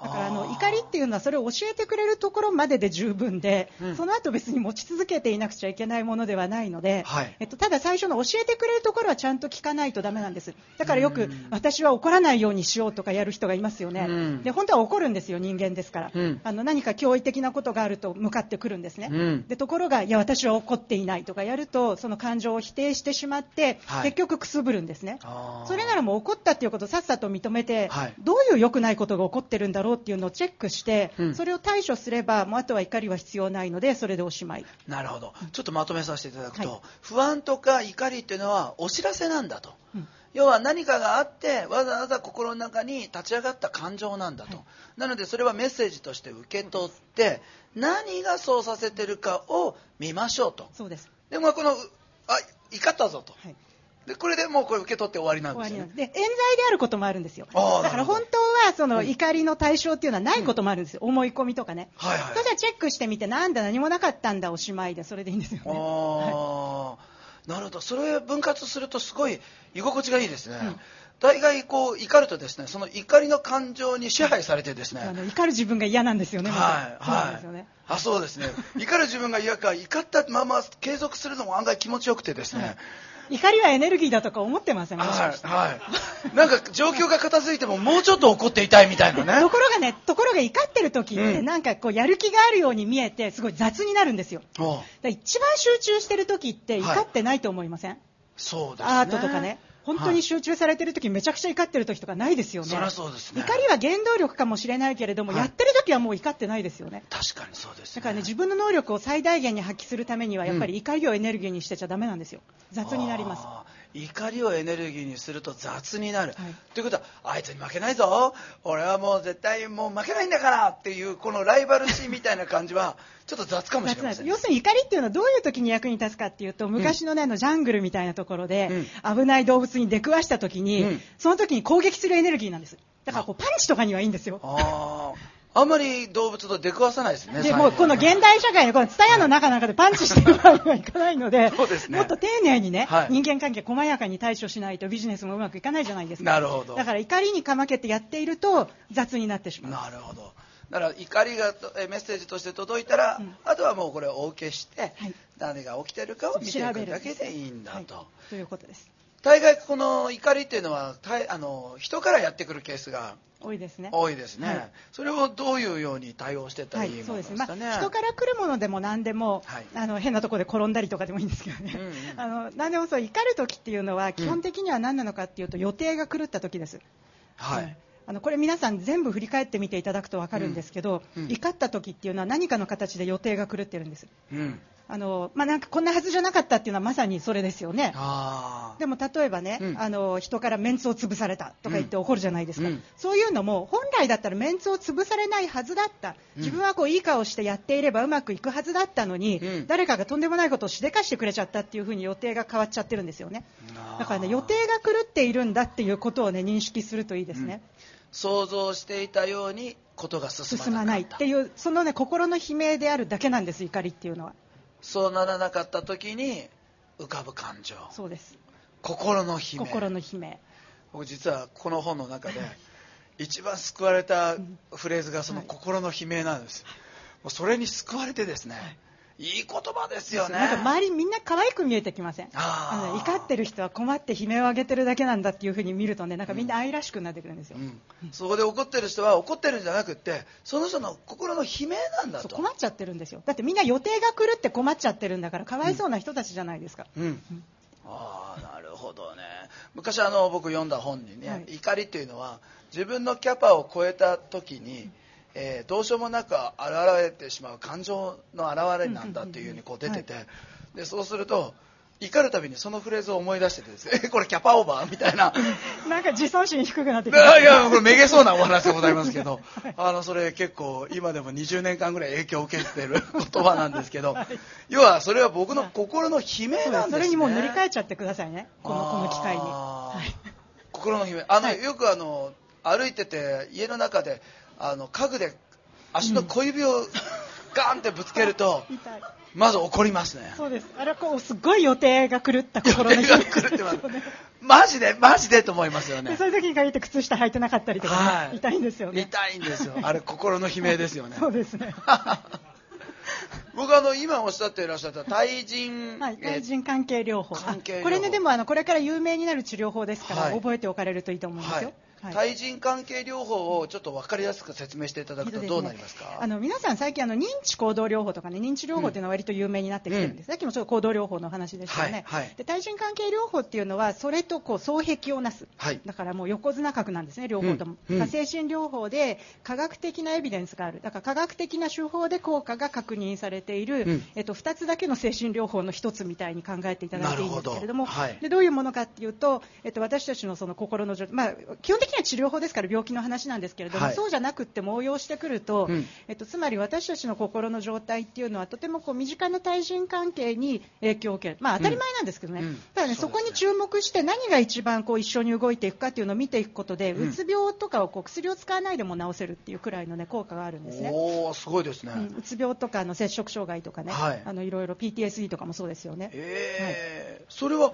だからあの怒りっていうのはそれを教えてくれるところまでで十分で、うん、その後別に持ち続けていなくちゃいけないものではないので、はい、えっと、ただ最初の教えてくれるところはちゃんと聞かないとダメなんです。だからよく私は怒らないようにしようとかやる人がいますよね、うん、で本当は怒るんですよ人間ですから、うん、あの何か驚異的なことがあると向かってくるんですね、でところがいや私は怒っていないとかやるとその感情を否定してしまって、はい、結局くすぶるんですね。それならもう怒ったっていうことをさっさと認めて、はい、どういう良くないことが起こってるんだろうっていうのをチェックして、うん、それを対処すればもうあとは怒りは必要ないのでそれでおしまい。なるほど。ちょっとまとめさせていただくと、はい、不安とか怒りっていうのはお知らせなんだと、うん、要は何かがあってわざわざ心の中に立ち上がった感情なんだと、はい、なのでそれはメッセージとして受け取って何がそうさせてるかを見ましょうと。そうです。でもこのあ怒ったぞと、はいでこれでもうこれ受け取って終わりなんですよ、ね、で冤罪であることもあるんですよ。だから本当はその怒りの対象っていうのはないこともあるんですよ、うん、思い込みとかね、はいはい、それじゃチェックしてみてなんだ何もなかったんだおしまいでそれでいいんですよね。ああ、なるほど。それ分割するとすごい居心地がいいですね、うん。大概こう怒るとですねその怒りの感情に支配されてですね。あの怒る自分が嫌なんですよね、はいはい、ね、あそうですね。怒る自分が嫌か怒ったまま継続するのも案外気持ちよくてですね、はい怒りはエネルギーだとか思ってません、はい、はい。なんか状況が片付いてももうちょっと怒っていたいみたいなね。ところがね、ところが怒ってる時って、なんかこうやる気があるように見えて、すごい雑になるんですよ。一番集中してる時って怒ってないと思いません、はい、そうですね。アートとかね。本当に集中されてる時めちゃくちゃ怒ってる時とかないですよね。そりゃそうですね。怒りは原動力かもしれないけれども、はい、やってる時はもう怒ってないですよね。確かにそうです、ね、だからね、自分の能力を最大限に発揮するためには、やっぱり怒りをエネルギーにしてちゃダメなんですよ。雑になります。怒りをエネルギーにすると雑になる、はい、ということはあいつに負けないぞ。俺はもう絶対もう負けないんだからっていうこのライバル心みたいな感じは ちょっと雑かもしれません要するに怒りっていうのはどういう時に役に立つかっていうと昔のね、うん、のジャングルみたいなところで、うん、危ない動物に出くわした時に、うん、その時に攻撃するエネルギーなんです。だからこうパンチとかにはいいんですよあんまり動物と出くわさないですね。でもこの現代社会のこのツタヤの中なんかでパンチしてるわけにはいかないので、そうですね、もっと丁寧にね、はい、人間関係細やかに対処しないとビジネスもうまくいかないじゃないですか。なるほど。だから怒りにかまけてやっていると雑になってしまう。なるほど。だから怒りがメッセージとして届いたら、うん、あとはもうこれをお受けして、はい、何が起きてるかを見ていくだけでいいんだと。はい、ということです。大概この怒りっていうのはあの人からやってくるケースが多いですね。多いですね、はい、それをどういうように対応してたらいいですかね。はい、人から来るものでも何でも、はい、あの変なところで転んだりとかでもいいんですけどね。うんうん、あの何でもそう怒る時っていうのは基本的には何なのかっていうと、予定が狂った時です。はい。あのこれ皆さん全部振り返ってみていただくと分かるんですけど、うんうん、怒った時っていうのは何かの形で予定が狂ってるんです、うん、あのまあ、なんかこんなはずじゃなかったっていうのはまさにそれですよね。でも例えばね、うん、あの人からメンツを潰されたとか言って怒るじゃないですか、うん、そういうのも本来だったらメンツを潰されないはずだった、自分はこういい顔してやっていればうまくいくはずだったのに、うん、誰かがとんでもないことをしでかしてくれちゃったっていうふうに予定が変わっちゃってるんですよね。だからね予定が狂っているんだっていうことをね認識するといいですね。想像していたようにことが進まないっていうそのね心の悲鳴であるだけなんです怒りっていうのはそうならなかった時に浮かぶ感情。そうです。心の悲鳴。心の悲鳴。僕実はこの本の中で一番救われたフレーズがその心の悲鳴なんです、もうそれに救われてですね、いい言葉ですよね。なんか周りみんな可愛く見えてきません？あの怒ってる人は困って悲鳴を上げてるだけなんだっていうふうに見るとね、なんかみんな愛らしくなってくるんですよ。うんうん、そこで怒ってる人は怒ってるんじゃなくて、その人の心の悲鳴なんだと。困っちゃってるんですよ。だってみんな予定が来るって困っちゃってるんだから、かわいそうな人たちじゃないですか。うん。うん、ああ、なるほどね。昔あの僕読んだ本にね、はい、怒りっていうのは自分のキャパを超えた時に、えー、どうしようもなく現れてしまう感情の表れなんだっていうふうにこう出てて、でそうすると怒るたびにそのフレーズを思い出しててですね、これキャパオーバーみたいな。なんか自尊心低くなってきた。いや、これめげそうなお話でございますけど、あの、それ結構今でも20年間ぐらい影響を受けてる 言葉なんですけど、はい、要はそれは僕の心の悲鳴なんですね。それにもう塗り替えちゃってくださいね、このこの機会に。はい、心の悲鳴。あの、はい、よくあの、歩いてて家の中で、あの家具で足の小指をガンってぶつけると、まず怒りますね。そうです。あれはこうすごい予定が狂った心の予定が狂ってます、マジでマジでと思いますよね。そういう時に限って靴下履いてなかったりとか、ねはい、痛いんですよね。痛いんですよ。あれ心の悲鳴ですよね。そうですね。僕あの今おっしゃっていらっしゃった対人、はい、対人関係療法。これねでもあのこれから有名になる治療法ですから、はい、覚えておかれるといいと思いますよ、はい対人関係療法をちょっと分かりやすく説明していただくとどうなりますか、ね、あの皆さん最近あの認知行動療法とかね認知療法っていうのは割と有名になってきてるんです、うん、さっきもちょっと行動療法の話でしたよね、はいはい、で対人関係療法っていうのはそれとこう双璧をなす、はい、だからもう横綱格なんですね両方とも、うん。うん、精神療法で科学的なエビデンスがある。だから科学的な手法で効果が確認されている、うん、えっと、2つだけの精神療法の1つみたいに考えていただいていいんですけれども。でどういうものかっていうと、えっと、私たちのその心の状態、まあ、基本的には治療法ですから病気の話なんですけれども、はい、そうじゃなくっても応用してくると、うん、えっと、つまり私たちの心の状態っていうのはとてもこう身近な対人関係に影響を受ける、まあ、当たり前なんですけどね、うん、ただね、そこに注目して何が一番こう一緒に動いていくかっていうのを見ていくことで、うつ病とかをこう薬を使わないでも治せるっていうくらいの、ね、効果があるんですね。おすごいですね、うつ病とかの摂食障害とかね、はい、あのいろいろ PTSD とかもそうですよね。えー、はい、それは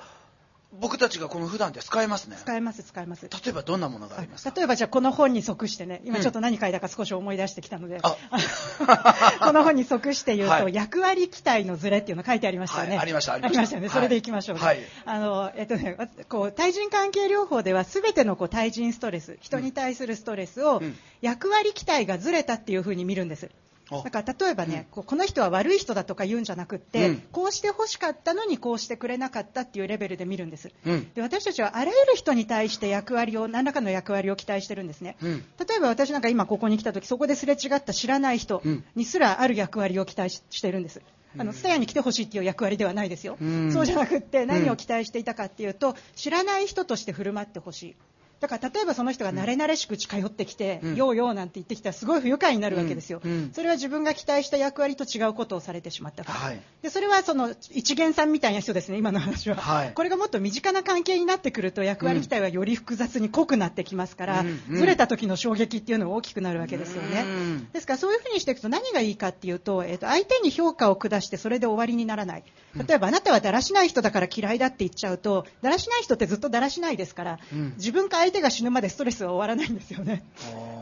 僕たちがこの普段で使えますね。使えます使えます。例えばどんなものがありますか？例えばじゃあこの本に即してね今ちょっと何書いたか少し思い出してきたので、うん、この本に即して言うと、はい、役割期待のズレっていうの書いてありましたよね、はい、ありましたありました。よね、それでい。きましょう、はい、あのえっとねこう対人関係療法では全てのこう対人ストレス人に対するストレスを役割期待がずれたっていうふうに見るんですだから例えばね、うん、この人は悪い人だとか言うんじゃなくって、うん、こうして欲しかったのにこうしてくれなかったっていうレベルで見るんです、うん、で私たちはあらゆる人に対して役割を何らかの役割を期待してるんですね、例えば私なんか今ここに来た時そこですれ違った知らない人にすらある役割を期待してるんです。あの、スタヤに来てほしいっていう役割ではないですよ。そうじゃなくって何を期待していたかっていうと、知らない人として振る舞ってほしい。だから例えばその人が慣れ慣れしく近寄ってきて、うん、ようようなんて言ってきたらすごい不愉快になるわけですよ、うん。うん、それは自分が期待した役割と違うことをされてしまったから、はい、でそれはその一元さんみたいな人ですね、今の話は、はい、これがもっと身近な関係になってくると役割期待はより複雑に濃くなってきますから、ずれた時の衝撃っていうのは大きくなるわけですよね、ですからそういうふうにしていくと何がいいかっていうと、えー、と相手に評価を下してそれで終わりにならない、例えばあなたはだらしない人だから嫌いだって言っちゃうと、だらしない人ってずっとだらしないですから、自分か相手が死ぬまでストレレスは終わらないんですよね。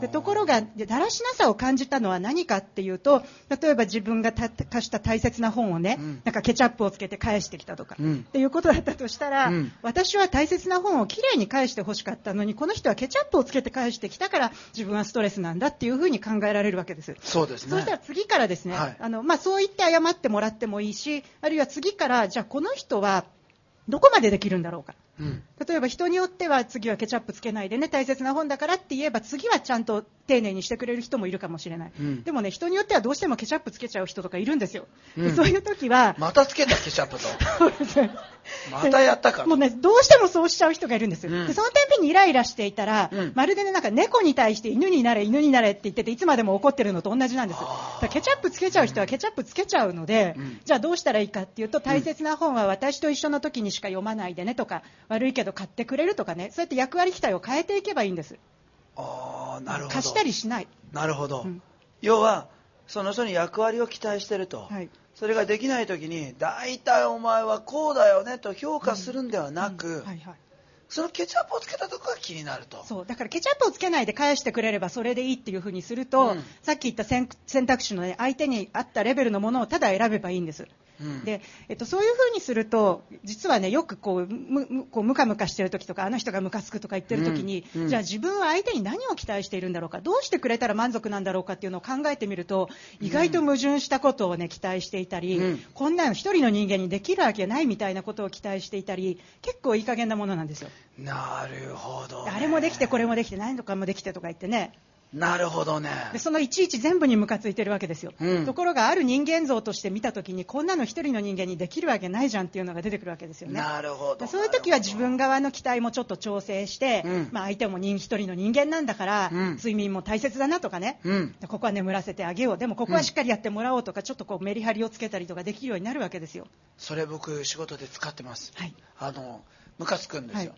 でところがだらしなさを感じたのは何かっていうと例えば自分が貸した大切な本をね、うん、なんかケチャップをつけて返してきたとか、うん、っていうことだったとしたら、うん、私は大切な本をきれいに返してほしかったのにこの人はケチャップをつけて返してきたから自分はストレスなんだっていうふうに考えられるわけです。そうですね。そしたら次からですね、はい、あのまあ、そう言って謝ってもらってもいいしあるいは次からじゃあこの人はどこまでできるんだろうかうん、例えば人によっては次はケチャップつけないでね大切な本だからって言えば次はちゃんと丁寧にしてくれる人もいるかもしれない、うん、でもね人によってはどうしてもケチャップつけちゃう人とかいるんですよ、うん、そういう時はまたつけたケチャップと。またやったかもうねどうしてもそうしちゃう人がいるんですよ、でその度にイライラしていたら、まるでねなんか猫に対して犬になれ犬になれって言ってていつまでも怒ってるのと同じなんですケチャップつけちゃう人はケチャップつけちゃうので、じゃあどうしたらいいかっていうと大切な本は私と一緒の時にしか読まないでねとか悪いけど買ってくれるとかねそうやって役割期待を変えていけばいいんです。ああなるほど。貸したりしない。なるほど、うん、要はその人に役割を期待してると、はい、それができない時に大体お前はこうだよねと評価するんではなく、はいはい。そのケチャップをつけたとこが気になると。そう。だからケチャップをつけないで返してくれればそれでいいっていうふうにすると、うん、さっき言った選択肢の、ね、相手に合ったレベルのものをただ選べばいいんです。でえっと、そういうふうにすると実はねよくこうむこうムカムカしてる時とかあの人がムカつくとか言ってる時に、うん。うん、じゃあ自分は相手に何を期待しているんだろうかどうしてくれたら満足なんだろうかっていうのを考えてみると意外と矛盾したことを、ね、期待していたり、うん、こんなの一人の人間にできるわけないみたいなことを期待していたり結構いい加減なものなんですよ。なるほど、ね、あれもできてこれもできて何とかもできてとか言ってねなるほどね。でそのいちいち全部にムカついてるわけですよ、うん、ところがある人間像として見たときにこんなの一人の人間にできるわけないじゃんっていうのが出てくるわけですよね。なるほど。そういう時は自分側の期待もちょっと調整して、うん、まあ、相手も一人の人間なんだから、うん、睡眠も大切だなとかね、ここは眠らせてあげよう。でもここはしっかりやってもらおうとか、ちょっとこうメリハリをつけたりとかできるようになるわけですよ。それ僕仕事で使ってます、はい、あのムカつくんですよ、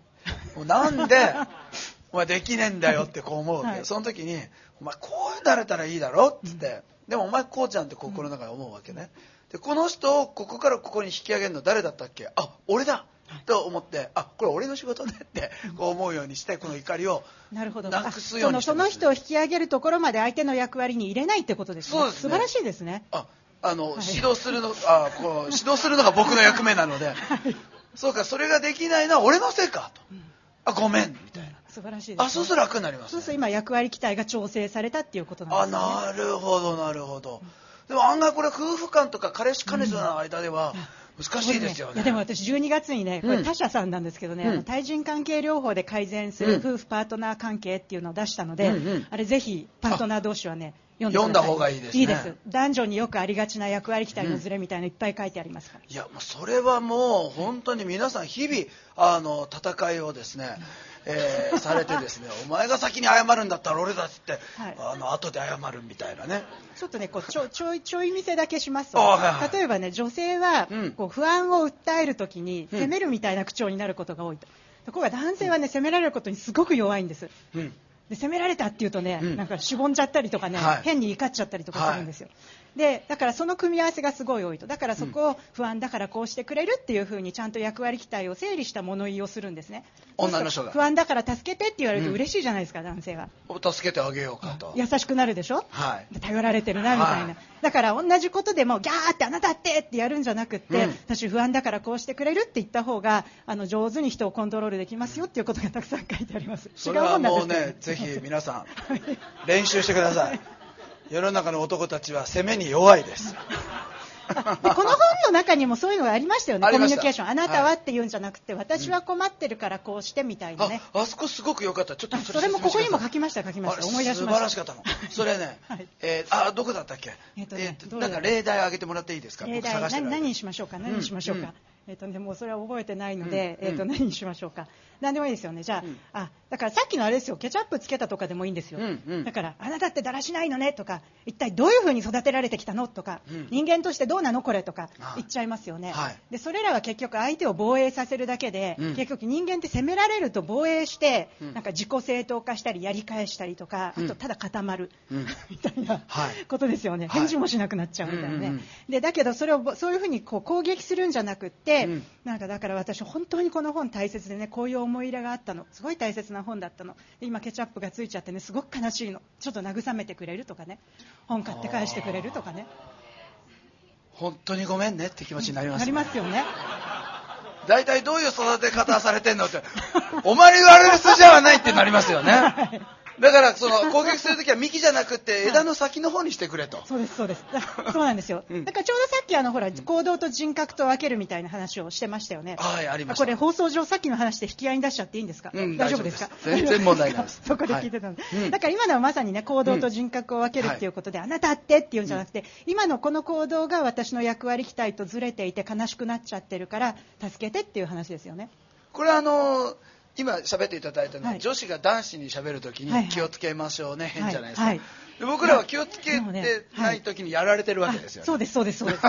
はい、なんで お前できねえんだよってこう思うわけ、はい、その時にお前こうなれたらいいだろ？っつって、うん、でもお前こうちゃんって心の中で思うわけね。でこの人をここからここに引き上げるの誰だったっけ？あ俺だ！と思ってあこれ俺の仕事ね？ってこう思うようにしてこの怒りをなくすようにその人を引き上げるところまで相手の役割に入れないってことですね。そうですね。素晴らしいですね。ああの、はい、指導するのあこう指導するのが僕の役目なので、はい、そうかそれができないのは俺のせいかと、うん、あごめんみたいな素晴らしいです、ね、あそうすると楽になります、ね、そうすると今役割期待が調整されたっていうことなんですね。あなるほどなるほど、でも案外これ夫婦間とか彼氏彼女の間では、難しいですよね、ね、でも私12月にねこれ他社さんなんですけどね、うん、対人関係療法で改善する夫婦パートナー関係っていうのを出したので、うんうん、あれぜひパートナー同士はね読んだ方がいいです、ね、いいです。男女によくありがちな役割期待のズレみたいのいっぱい書いてありますから、うん、いやそれはもう本当に皆さん日々あの戦いをですね、えー、されてですねお前が先に謝るんだったら俺だっつって、はい、あの後で謝るみたいなね。ちょっとねこうちょちょいちょい見せだけしますと、はいはい、例えばね女性は、うん、こう不安を訴えるときに責めるみたいな口調になることが多いと、ところが男性はね責められることにすごく弱いんです、うん。で責められたっていうとね、うん、なんかしぼんじゃったりとかね、はい、変に怒っちゃったりとかするんですよ、でだからその組み合わせがすごい多いと。だからそこを不安だからこうしてくれるっていうふうにちゃんと役割期待を整理した物言いをするんですね。女の人が。不安だから助けてって言われると嬉しいじゃないですか、うん、男性は。助けてあげようかと。優しくなるでしょ、はい、頼られてるなみたいな、はい、だから同じことでもギャーってあなたってってやるんじゃなくって、うん、私不安だからこうしてくれるって言った方があの上手に人をコントロールできますよっていうことがたくさん書いてあります。それはもうねぜひ皆さん 練習してください世の中の男たちは攻めに弱いです。でこの本の中にもそういうのがありましたよね。コミュニケーション。あなたはって言うんじゃなくて、はい、私は困ってるからこうしてみたいな。ね、ああそこすごく良かった。ちょっとそれもここにも書きました書きました。思い出しました。素晴らしかったの。それね、はい、えー、あどこだったっけ？えっ、ー、とね、えー、なんか例題あげてもらっていいですか？例題何何にしましょうか？何にしましょうか、うんうん。えっ、ー、とね、もうそれは覚えてないので、うん、えっ、ー、と、何にしましょうか？何でもいいですよね。じゃあ、うん、あ、だからさっきのあれですよ、ケチャップつけたとかでもいいんですよ。うんうん、だから、あなたってだらしないのねとか、一体どういうふうに育てられてきたのとか、うん、人間としてどうなのこれとか言っちゃいますよね。はい、で、それらは結局相手を防衛させるだけで、うん、結局人間って責められると防衛して、なんか自己正当化したり、やり返したりとか、あとただ固まる、みたいなことですよね。返事もしなくなっちゃうみたいなね。で、だけどそれを、そういうふうにこう攻撃するんじゃなくって、なんかだから私本当にこの本大切でねこういう思い入れがあったの。すごい大切な本だったの。今ケチャップがついちゃってねすごく悲しいの。ちょっと慰めてくれるとかね。本買って返してくれるとかね。本当にごめんねって気持ちになります、ね、なりますよね。大体どういう育て方されてんのってお前に言われる筋合はないってなりますよね、はいだからその攻撃するときは幹じゃなくて枝の先の方にしてくれと、そうですそうです。そうなんですよ、うん、だからちょうどさっきあのほら行動と人格と分けるみたいな話をしてましたよね。はいありました。これ放送上さっきの話で引き合いに出しちゃっていいんですか、うん、大丈夫ですか？全然問題ないです。そこで聞いてたの。で、はい、だから今のはまさにね行動と人格を分けるっていうことで、うん、あなたってっていうんじゃなくて、今のこの行動が私の役割期待とずれていて悲しくなっちゃってるから助けてっていう話ですよね。これあのー今喋っていただいたのは、はい、女子が男子に喋るときに気をつけましょうね、はい。はい、変じゃないですか、はい、僕らは気をつけてないときにやられてるわけですよ、ね、そうですそうですそうです。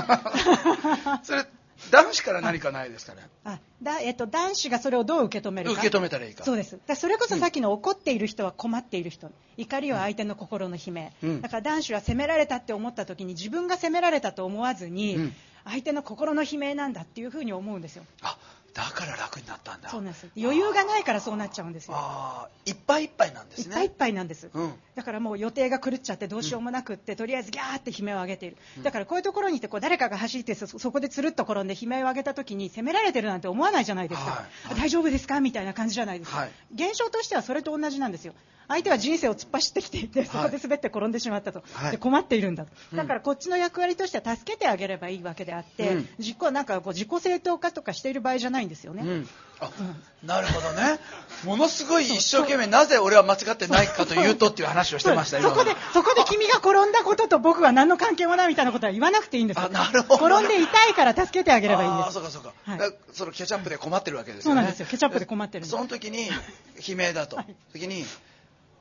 そ れ男子から何かないですかね？あだ、えっと、男子がそれをどう受け止めるか。受け止めたらいいか。そうです。だそれこそさっきの怒っている人は困っている人、怒りは相手の心の悲鳴、うん、だから男子は責められたって思った時に自分が責められたと思わずに、うん、相手の心の悲鳴なんだっていうふうに思うんですよ。あだから楽になったんだ。そうなんです。余裕がないからそうなっちゃうんですよ。あいっぱいいっぱいなんですね。いっぱいいっぱいなんです、うん、だからもう予定が狂っちゃってどうしようもなくって、うん、とりあえずギャーって悲鳴を上げている、うん、だからこういうところにいてこう誰かが走ってそこでつるっと転んで悲鳴を上げた時に責められてるなんて思わないじゃないですか、はい。はい、大丈夫ですか？みたいな感じじゃないですか、はい、現象としてはそれと同じなんですよ相手は人生を突っ走ってきていてそこで滑って転んでしまったと、はい、で困っているんだと、だからこっちの役割としては助けてあげればいいわけであって、うん、自己なんかこう自己正当化とかしている場合じゃないんですよね。うん。あなるほどね、ものすごい一生懸命、なぜ俺は間違ってないかというとっていう話をしてましたそこでそこで君が転んだことと僕は何の関係もないみたいなことは言わなくていいんですあなるほど、転んで痛いから助けてあげればいいんです。そうかそうか、はい、そのケチャップで困ってるわけですよね。そうなんですよ、ケチャップで困ってるその時に悲鳴だと、はい、時に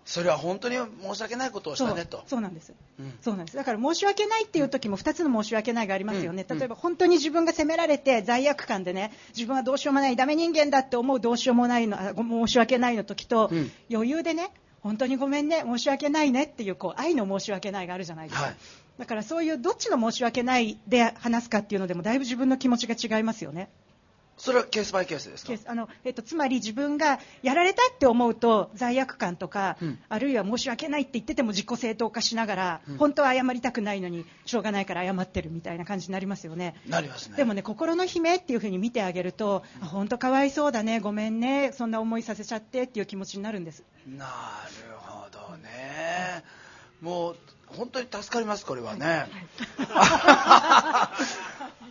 それは本当に申し訳ないことをしたねと。そうなんです、うん、そうなんです。だから申し訳ないっていう時も2つの申し訳ないがありますよね、うん、例えば本当に自分が責められて罪悪感でね自分はどうしようもないダメ人間だって思うどうしようもないの申し訳ないの時と、うん、余裕でね本当にごめんね申し訳ないねっていうこう愛の申し訳ないがあるじゃないですか、はい、だからそういうどっちの申し訳ないで話すかっていうのでもだいぶ自分の気持ちが違いますよね。それはケースバイケースですか？あの、えっと、つまり自分がやられたって思うと罪悪感とか、うん、あるいは申し訳ないって言ってても自己正当化しながら、うん、本当は謝りたくないのにしょうがないから謝ってるみたいな感じになりますよね。なりますねでもね心の悲鳴っていうふうに見てあげると、うん、本当かわいそうだねごめんねそんな思いさせちゃってっていう気持ちになるんです。なるほどね。もう本当に助かりますこれはね。は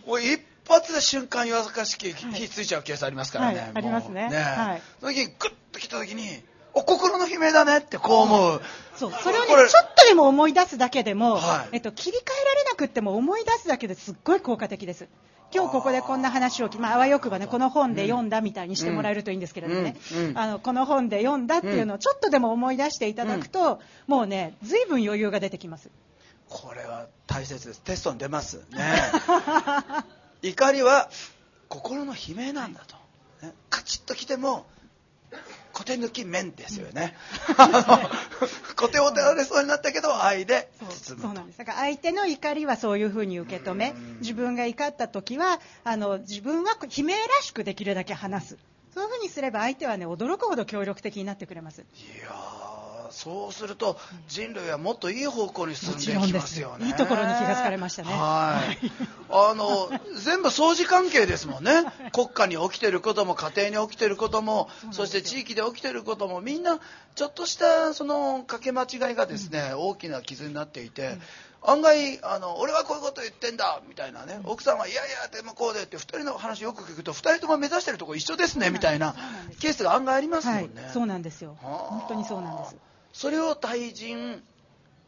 い、もう一発で瞬間弱かしき火ついちゃうケースありますからね、はい、ありますね。ね、はい、その時にグッと来た時にお心の悲鳴だねってこう思う。そうそれをねちょっとでも思い出すだけでも、はい、えっと、切り替えられなくっても思い出すだけです。っごい効果的です今日ここでこんな話をまあ、あわよくばねこの本で読んだみたいにしてもらえるといいんですけれどもね、うん。うん、あのこの本で読んだっていうのをちょっとでも思い出していただくと、うん、もうねずいぶん余裕が出てきます。これは大切です。テストに出ます。ね 怒りは心の悲鳴なんだと、ね、カチッときても小手抜き面ですよね。小手を手られそうになったけど愛で包むそうなんです。だから相手の怒りはそういうふうに受け止め自分が怒った時はあの自分は悲鳴らしくできるだけ話す。そういうふうにすれば相手はね驚くほど協力的になってくれます。いやそうすると人類はもっといい方向に進んでいきますよね。いいところに気がつかれましたね。はい。あの全部掃除関係ですもんね。国家に起きてることも家庭に起きてることもそして地域で起きてることもみんなちょっとしたそのかけ間違いがですね、うん、大きな傷になっていて、うん。案外あの俺はこういうこと言ってんだみたいなね。奥さんはいやいやでもこうでって2人の話よく聞くと2人とも目指してるとこ一緒ですねみたいなケースが案外ありますもんね、はい、そうなんですよ。本当にそうなんですそれを対人。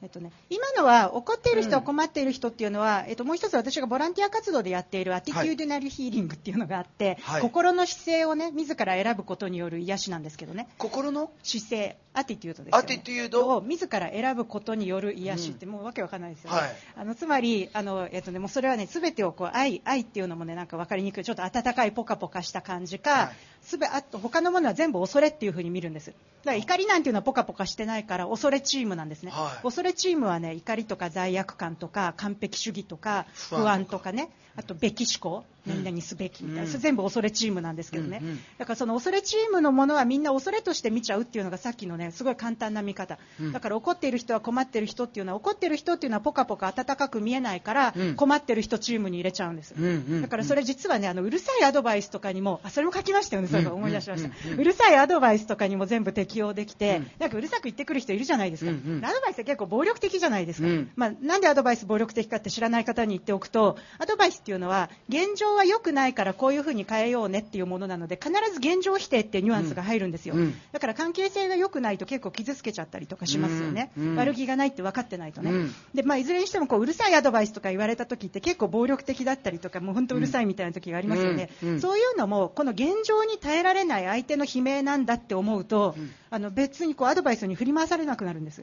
えっとね、今のは怒っている人、困っている人っていうのは、えっと、もう一つ私がボランティア活動でやっているアティテューデナルヒーリングっていうのがあって、はい、心の姿勢をね自ら選ぶことによる癒しなんですけどね。心の？姿勢アティテュードです、ね、アティテュードを自ら選ぶことによる癒しって、もうわけわかんないですよね、はい、あのつまりあの、えっとね、もうそれはね全てをこう愛愛っていうのもねなんか分かりにくい。ちょっと温かいポカポカした感じか、はいすべあと他のものは全部恐れっていう風に見るんです。だから怒りなんていうのはポカポカしてないから恐れチームなんですね、はい、恐れチームはね怒りとか罪悪感とか完璧主義とか不安とか。ね。あとべき思考何々すべきみたいな、うん、それ全部恐れチームなんですけどね、うんうん、だからその恐れチームのものはみんな恐れとして見ちゃうっていうのがさっきのねすごい簡単な見方、うん、だから怒っている人は困っている人っていうのは怒っている人っていうのはポカポカ温かく見えないから、うん、困っている人チームに入れちゃうんです、うんうん、だからそれ実はねあのうるさいアドバイスとかにもあそれも書きましたよねそういえば思い出しました、うるさいアドバイスとかにも全部適用できて、なんかうるさく言ってくる人いるじゃないですか、アドバイスって結構暴力的じゃないですか、まあ、なんでアドバイス暴力的かって知らない方に言っておくとアドバイスっていうのは現状は良くないからこういうふうに変えようねっていうものなので必ず現状否定っていうニュアンスが入るんですよ、うん、だから関係性が良くないと結構傷つけちゃったりとかしますよね、うん、悪気がないって分かってないとね、うん、でまあ、いずれにしてもこううるさいアドバイスとか言われた時って結構暴力的だったりとかもう本当うるさいみたいな時がありますよね、そういうのもこの現状に耐えられない相手の悲鳴なん。だって思うと、あの別にこうアドバイスに振り回されなくなるん。です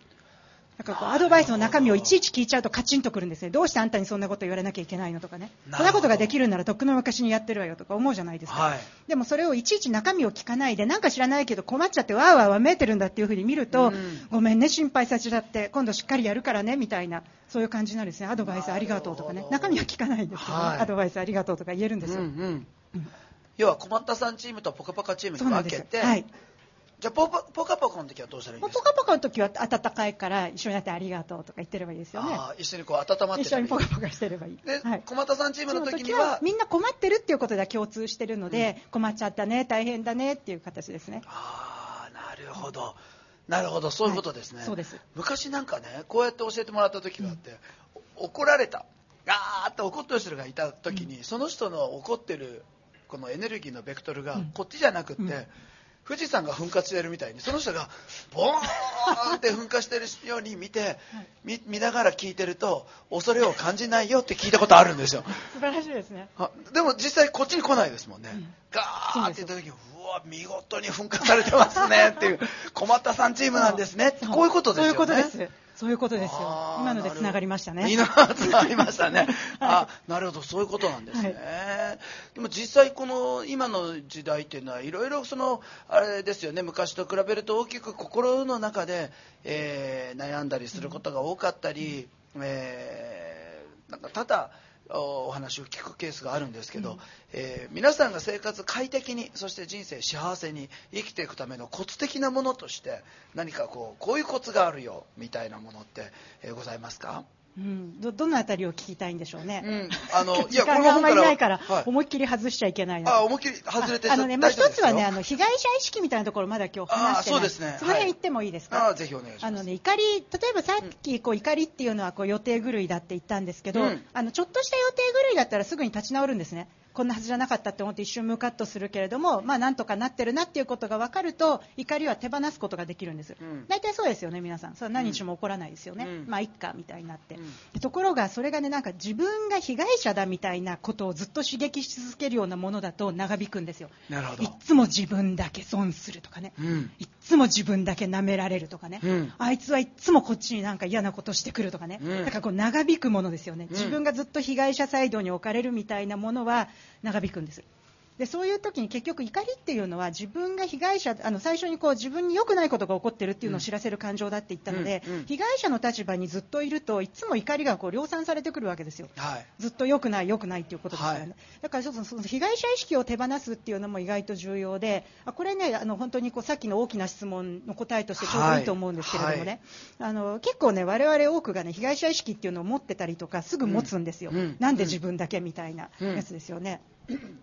なんかこうアドバイスの中身をいちいち聞いちゃうとカチンとくるんですね。どうしてあんたにそんなこと言われなきゃいけないのとかね。そんなことができるならとっくの昔にやってるわよとか思うじゃないですか。はい、でもそれをいちいち中身を聞かないで、なんか知らないけど困っちゃってわーわーわめいてるんだっていうふうに見ると、うん、ごめんね、心配させちゃって、今度しっかりやるからね、みたいな、そういう感じなんですね。アドバイスありがとうとかね。中身は聞かないんですけど、ねはい、アドバイスありがとうとか言えるんですよ。うんうん、要は困ったさんチームとポカポカチームに分けて、はい、じゃあポカポカポカの時はどうしたらいいですか？ポカポカの時は暖かいから一緒になってありがとうとか言ってればいいですよね。一緒にこう温まって一緒にポカポカしてればいい。で、はい、小俣さんチームの時には？みんな困ってるっていうことでは共通してるので、うん、困っちゃったね大変だねっていう形ですね。ああなるほど、なるほど。そういうことですね、はい、そうです。昔なんかねこうやって教えてもらった時があって、うん、怒られた。ガーッと怒ってる人がいた時に、うん、その人の怒ってるこのエネルギーのベクトルがこっちじゃなくって、富士山が噴火してるみたいにその人がボーンって噴火してるように見て、見見ながら聞いてると恐れを感じないよって聞いたことあるんですよ。素晴らしいですね。でも実際こっちに来ないですもんね、うん、ガーって言った時にうわ見事に噴火されてますね っていう困ったさんチームなんですねこういうことですよねそういうことですそういうことですよ。今ので繋がりましたね。今繋がりましたね。あ、なるほど、そういうことなんですね。はい、でも実際この今の時代っていうのはいろいろそのあれですよね、昔と比べると大きく心の中で、えー、悩んだりすることが多かったり、うん、えー、なんかただ。お話を聞くケースがあるんですけど、うん、えー、皆さんが生活快適にそして人生幸せに生きていくためのコツ的なものとして何かこうこういうコツがあるよみたいなものって、えー、ございますか？うん、どどのあたりを聞きたいんでしょうね。うん、あの いやこのあんまりないから、はい、思いっきり外しちゃいけないな。あ思いっきり外れてあのね、まあ一つはねあの被害者意識みたいなところまだ今日話してない。そうですね。その辺言ってもいいですか？あぜひお願いします。あのね怒り例えばさっきこう怒りっていうのはこう予定狂いだって言ったんですけど、うん、あのちょっとした予定狂いだったらすぐに立ち直るんですね。こんなはずじゃなかったって思って一瞬ムカッとするけれども、まあ、なんとかなってるなっていうことが分かると怒りは手放すことができるんです、うん、大体そうですよね皆さん。それは何日も起こらないですよね、うん、まあいっかみたいになって、うん、ところがそれがねなんか自分が被害者だみたいなことをずっと刺激し続けるようなものだと長引くんですよ。なるほど。いつも自分だけ損するとかね、いつも自分だけ舐められるとかね、あいつはいつもこっちになんか嫌なことしてくるとかね、だからこう長引くものですよね、自分がずっと被害者サイドに置かれるみたいなものは長引くんです。でそういう時に結局怒りっていうのは自分が被害者あの最初にこう自分に良くないことが起こってるっていうのを知らせる感情だって言ったので、うんうん、被害者の立場にずっといるといつも怒りがこう量産されてくるわけですよ、はい、ずっと良くない良くないっていうことですからね、はい、だからちょっとその被害者意識を手放すっていうのも意外と重要であこれねあの本当にこうさっきの大きな質問の答えとしてちょうどい。いと思うんですけれどもね、はい、あの結構ね我々多くがね被害者意識っていうのを持ってたりとかすぐ持つんですよ、うん、なんで自分だけみたいなやつですよね。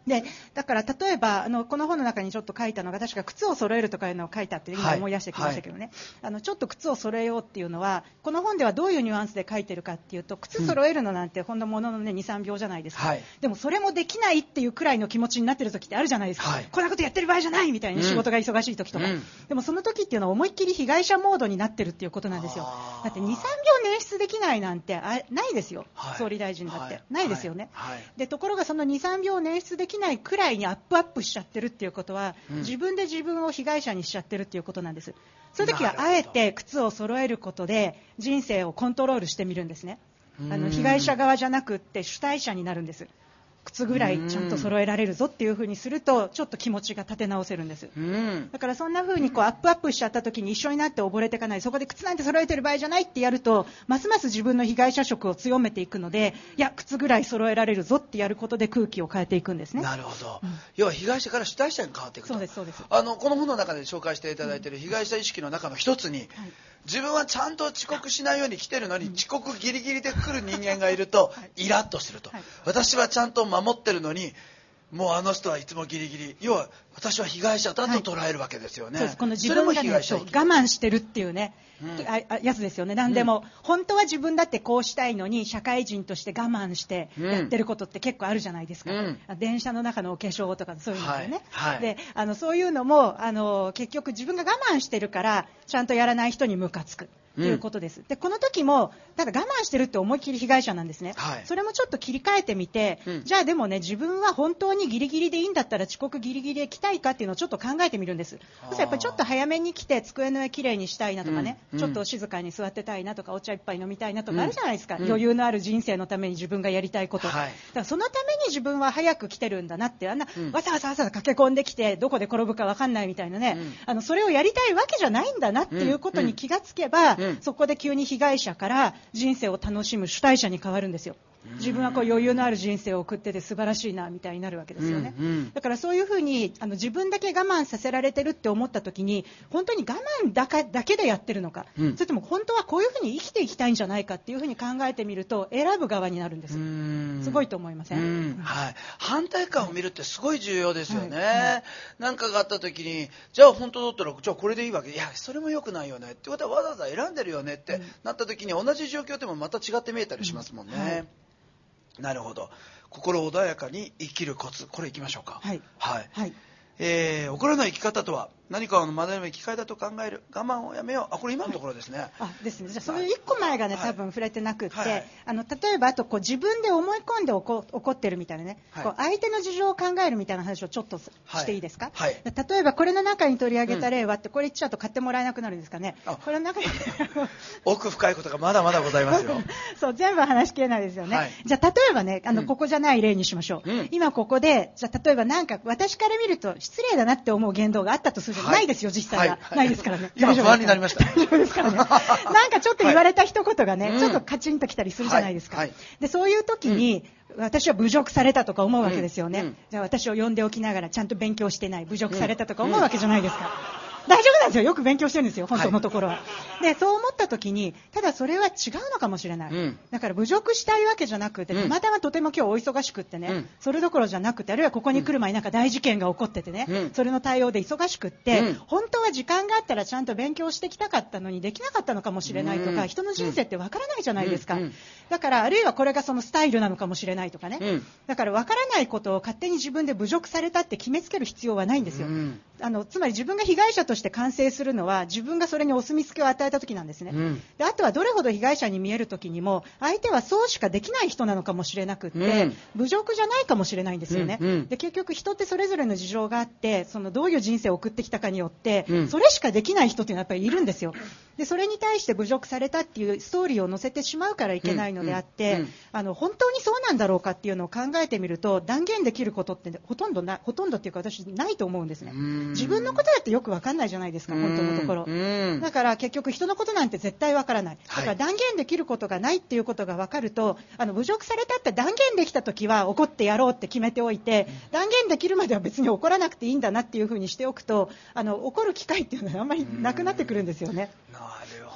でだから例えばあのこの本の中にちょっと書いたのが確か靴を揃えるとかいうのを書いたって今思い出してきましたけどね、はい。はい、あのちょっと靴を揃えようっていうのはこの本ではどういうニュアンスで書いてるかっていうと靴揃えるのなんてほんのものの、ね、23秒じゃないですか、はい、でもそれもできないっていうくらいの気持ちになってる時ってあるじゃないですか、こんなことやってる場合じゃないみたいに仕事が忙しい時とか、うん、でもその時っていうのは思いっきり被害者モードになってるっていうことなんですよ。だって23秒捻出できないなんてあないですよ、総理大臣だって、ないですよね、でところがその23秒捻出できないくらいにアップアップしちゃってるっていうことは、うん、自分で自分を被害者にしちゃってるっていうことなんです。そういう時はあえて靴を揃えることで人生をコントロールしてみるんですね。あの被害者側じゃなくって主体者になるんです靴ぐらいちゃんと揃えられるぞっていう風にするとちょっと気持ちが立て直せるんです。だからそんな風にこうアップアップしちゃった時に一緒になって溺れていかないそこで靴なんて揃えてる場合じゃないってやるとますます自分の被害者色を強めていくのでいや靴ぐらい揃えられるぞってやることで空気を変えていくんですね。なるほど、うん、要は被害者から主体者に変わっていくそうですそうですあのこの本の中で紹介していただいている被害者意識の中の一つに、はい自分はちゃんと遅刻しないように来てるのに、遅刻ギリギリで来る人間がいると、イラッとすると、私はちゃんと守ってるのにもうあの人はいつもギリギリ。要は私は被害者だと捉えるわけですよね、はい、この自分が、ね、我慢してるっていうね、うん、あやつですよね。何でも、うん、本当は自分だってこうしたいのに社会人として我慢してやってることって結構あるじゃないですか、うん、電車の中のお化粧とかそういうのですよね、はいはい、であのそういうのもあの結局自分が我慢してるからちゃんとやらない人にムカつくということです、うん、でこの時もただ我慢してるって思いっきり被害者なんですね、はい、それもちょっと切り替えてみて、うん、じゃあでもね自分は本当にギリギリでいいんだったら遅刻ギリギリで来たいかっていうのをちょっと考えてみるんです。やっぱりちょっと早めに来て机の上きれいにしたいなとかね、うん、ちょっと静かに座ってたいなとかお茶一杯飲みたいなとかあるじゃないですか、余裕のある人生のために自分がやりたいこと、はい、だからそのために自分は早く来てるんだなってあんな、わざわざわざ駆け込んできてどこで転ぶか分かんないみたいなね、あのそれをやりたいわけじゃないんだなっていうことに気がつけば、そこで急に被害者から人生を楽しむ主体者に変わるんですよ。自分はこう余裕のある人生を送ってて素晴らしいなみたいになるわけですよね、うんうん、だからそういうふうにあの自分だけ我慢させられてるって思った時に本当に我慢だかだけでやってるのか、うん、それとも本当はこういうふうに生きていきたいんじゃないかっていうふうに考えてみると選ぶ側になるんですすごいと思いません、はい、反対感を見るってすごい重要ですよね、何、はい、かがあった時にじゃあ本当だったらじゃあこれでいいわけ。いやそれも良くないよね。ってことはわざわざ選んでるよねってなった時に同じ状況でもまた違って見えたりしますもんね、はいなるほど。心穏やかに生きるコツ。これいきましょうか。はい、はい、はい、えー、怒らない生き方とは？何かの学びの機会だと考える。我慢をやめよう。あこれ今のところですね、はい、あですね。じゃあその1個前がね、はい、多分触れてなくて、はい、あの例えばあとこう自分で思い込んで怒怒ってるみたいなね、こう相手の事情を考えるみたいな話をちょっとしていいですか、例えばこれの中に取り上げた例はって、これ言っちゃうと買ってもらえなくなるんですかね。これの中に 奥深いことがまだまだございますよ。そう全部話しきれないですよね、じゃあ例えばねあの、ここじゃない例にしましょう、うん、今ここでじゃあ例えばなんか私から見ると失礼だなって思う言動があったとするじゃないですよ実際はい、ないですからね。今不安になりました。大丈夫ですからね。なんかちょっと言われた一言がね、はい、ちょっとカチンときたりするじゃないですか。はい、で、そういう時に、うん、私は侮辱されたとか思うわけですよね。うん、じゃあ私を呼んでおきながらちゃんと勉強してない、侮辱されたとか思うわけじゃないですか。大丈夫なんですよ。よく勉強してるんですよ、本当のところは。はい、で、そう思った時に、ただそれは違うのかもしれない。うん、だから侮辱したいわけじゃなくて、たまたまとても今日お忙しくってね、うん、それどころじゃなくて、あるいはここに来る前になんか大事件が起こっててね、うん、それの対応で忙しくって、本当は時間があったらちゃんと勉強してきたかったのにできなかったのかもしれないとか、人の人生ってわからないじゃないですか。だから、あるいはこれがそのスタイルなのかもしれないとかね。だからわからないことを勝手に自分で侮辱されたって決めつける必要はないんですよ。あのつまり自分が被害者として完成するのは自分がそれにお墨付きを与えた時なんですね、うん、であとはどれほど被害者に見える時にも相手はそうしかできない人なのかもしれなくって、うん、侮辱じゃないかもしれないんですよね、うんうん、で結局人ってそれぞれの事情があってそのどういう人生を送ってきたかによって、それしかできない人っていうのはやっぱりいるんですよでそれに対して侮辱されたっていうストーリーを載せてしまうからいけないのであって、あの本当にそうなんだろうかっていうのを考えてみると断言できることってほとんどなほとんどっていうか私ないと思うんですね。自分のことだってよくわかんないじゃないですか本当のところ。だから結局人のことなんて絶対わからない。だから断言できることがないっていうことが分かるとあの侮辱されたって断言できた時は怒ってやろうって決めておいて断言できるまでは別に怒らなくていいんだなっていうふうにしておくとあの怒る機会っていうのはあんまりなくなってくるんですよね。ほど。な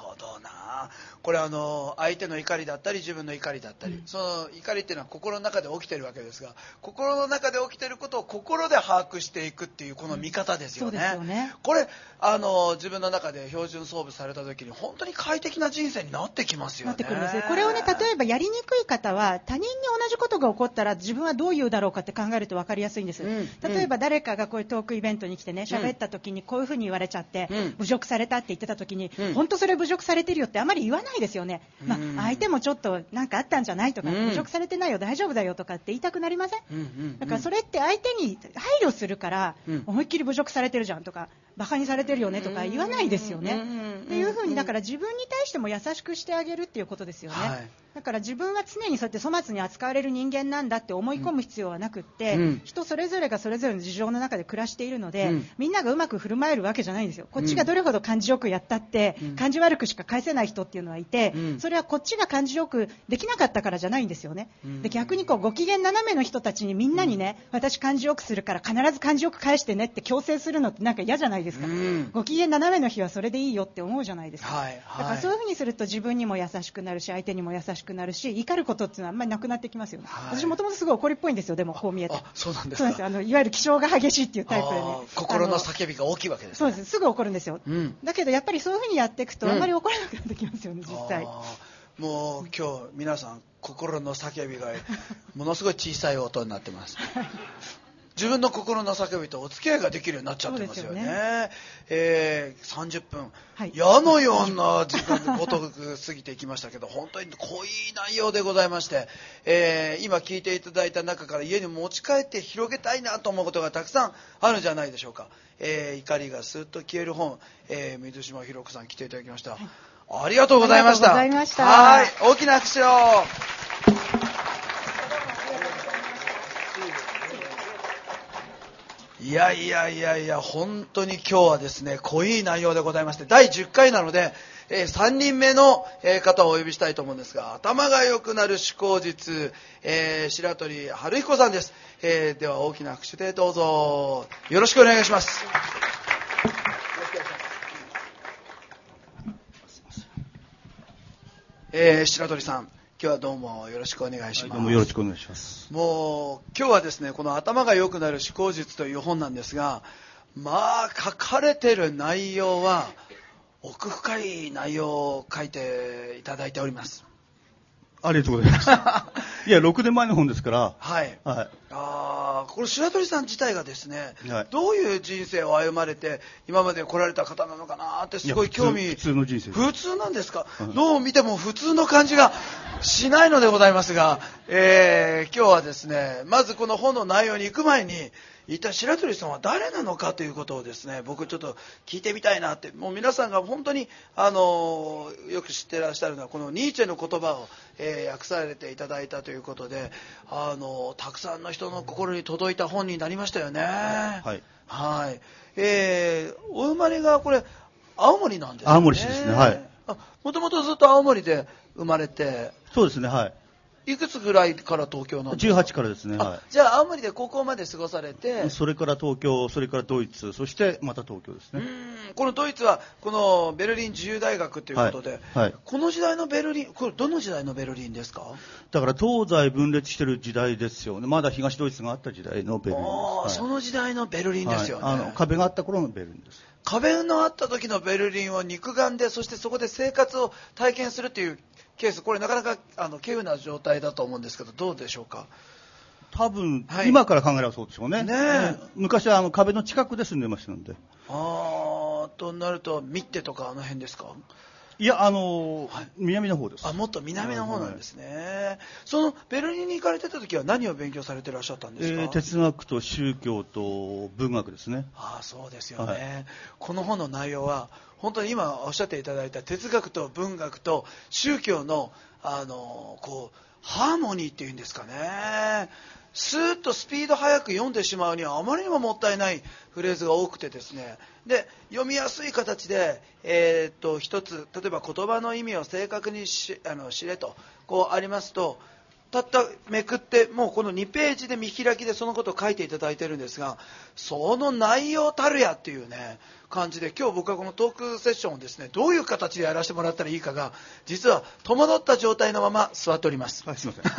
これあの相手の怒りだったり自分の怒りだったり、うん、その怒りっていうのは心の中で起きてるわけですが心の中で起きてることを心で把握していくっていうこの見方ですよね。うん、よね。これあの自分の中で標準装備された時に本当に快適な人生になってきますよね。なってくるんですこれをね例えばやりにくい方は他人に同じことが起こったら自分はどう言うだろうかって考えると分かりやすいんです。うん、例えば誰かがこういうトークイベントに来てね喋った時にこういうふうに言われちゃって、侮辱されたって言ってた時に、本当それ侮辱されてるよってあまり言わないですよね。まあ、相手もちょっと何かあったんじゃないとか、侮辱されてないよ、大丈夫だよとかって言いたくなりません、だからそれって相手に配慮するから、思いっきり侮辱されてるじゃんとか、バカにされてるよねとか言わないですよね。っていうふうにだから自分に対しても優しくしてあげるっていうことですよね。はいだから自分は常にそうやって粗末に扱われる人間なんだって思い込む必要はなくって、うん、人それぞれがそれぞれの事情の中で暮らしているので、うん、みんながうまく振る舞えるわけじゃないんですよ、こっちがどれほど感じよくやったって、うん、感じ悪くしか返せない人っていうのはいて、それはこっちが感じよくできなかったからじゃないんですよね、で逆にこうご機嫌斜めの人たちにみんなにね、私感じよくするから必ず感じよく返してねって強制するのってなんか嫌じゃないですか、ご機嫌斜めの日はそれでいいよって思うじゃないですか、はいはい、だからそういうふうにすると自分にも優しくなるし相手にも優しくなるし怒ることっていうのはあんまりなくなってきますよね、はい、私もともとすごい怒りっぽいんですよでもこう見えて。そうなんですか。あのいわゆる気性が激しいっていうタイプでね。心の叫びが大きいわけです、ね、そうです。すぐ怒るんですよ、うん、だけどやっぱりそういうふうにやっていくとあん。まり怒らなくなってきますよね、うん、実際もう今日皆さん心の叫びがものすごい小さい音になってます 自分の心の叫びとお付き合いができるようになっちゃってますよね。よねえー、30分、はい、矢のような時間でごとく過ぎていきましたけど、本当に濃い内容でございまして、えー、今聞いていただいた中から家に持ち帰って広げたいなと思うことがたくさんあるんじゃないでしょうか。えー、怒りがスッと消える本、えー、水島ひろ子さん来ていただきました。はいありがとうございました。はい、大きな拍手を。いやいやいやいや、本当に今日はですね、濃い内容でございまして、第10回なので、えー、3人目の、えー、方をお呼びしたいと思うんですが、頭が良くなる思考術、えー、白鳥春彦さんです。えー、では大きな拍手でどうぞ、よろしくお願いします。えー、白鳥さん、今日はどうもよろしくお願いします。はい、どうもよろしくお願いします。もう、今日はですね、この頭が良くなる思考術という本なんですが、まあ、書かれてる内容は、奥深い内容を書いていただいております。ありがとうございます。いや、6年前の本ですから。はい。はい。ああ、これ白鳥さん自体がですね、はい、どういう人生を歩まれて、今まで来られた方なのかなってすごい興味。普通の人生普通なんですか、うん、どう見ても普通の感じがしないのでございますが、えー、今日はですね、まずこの本の内容に行く前に、一体白鳥さんは誰なのかということをですね僕ちょっと聞いてみたいなってもう皆さんが本当にあのよく知ってらっしゃるのはこのニーチェの言葉を、えー、訳されていただいたということであのたくさんの人の心に届いた本になりましたよね。はい、はい、えー、お生まれがこれ青森なんですね。青森市ですね。はい。もともとずっと青森で生まれて。そうですね。はい。いくつぐらいから東京なんですか？18からですね、はい、じゃあ青森で高校まで過ごされて。それから東京それからドイツそしてまた東京ですね。このドイツはこのベルリン自由大学ということで、はいはい、この時代のベルリンこれどの時代のベルリンですか？だから東西分裂してる時代ですよね。まだ東ドイツがあった時代のベルリン、はい、その時代のベルリンですよね、あの壁があった頃のベルリンです。壁のあった時のベルリンを肉眼でそしてそこで生活を体験するというケースこれなかなかあの稀有な状態だと思うんですけどどうでしょうか？多分、はい、今から考えればそうでしょうね。ね昔はあの壁の近くで住んでましたので。ああとなるとミッテとかあの辺ですか？いや、あのーはい、南の方です。あ、もっと南の方なんですね。はい、そのベルリンに行かれてた時は何を勉強されてらっしゃったんですか？えー、哲学と宗教と文学ですね。あ、そうですよね、はい、この本の内容は本当に今おっしゃっていただいた哲学と文学と宗教のあのこうハーモニーっていうんですかね。スーッとスピード速く読んでしまうにはあまりにももったいないフレーズが多くてですねで読みやすい形で、えー、っと一つ例えば言葉の意味を正確にしあの知れとこうありますとたっためくってもうこの2ページで見開きでそのことを書いていただいてるんですがその内容たるやっていうね感じで今日僕はこのトークセッションをですねどういう形でやらせてもらったらいいかが実は戸惑った状態のまま座っております。はい、すいません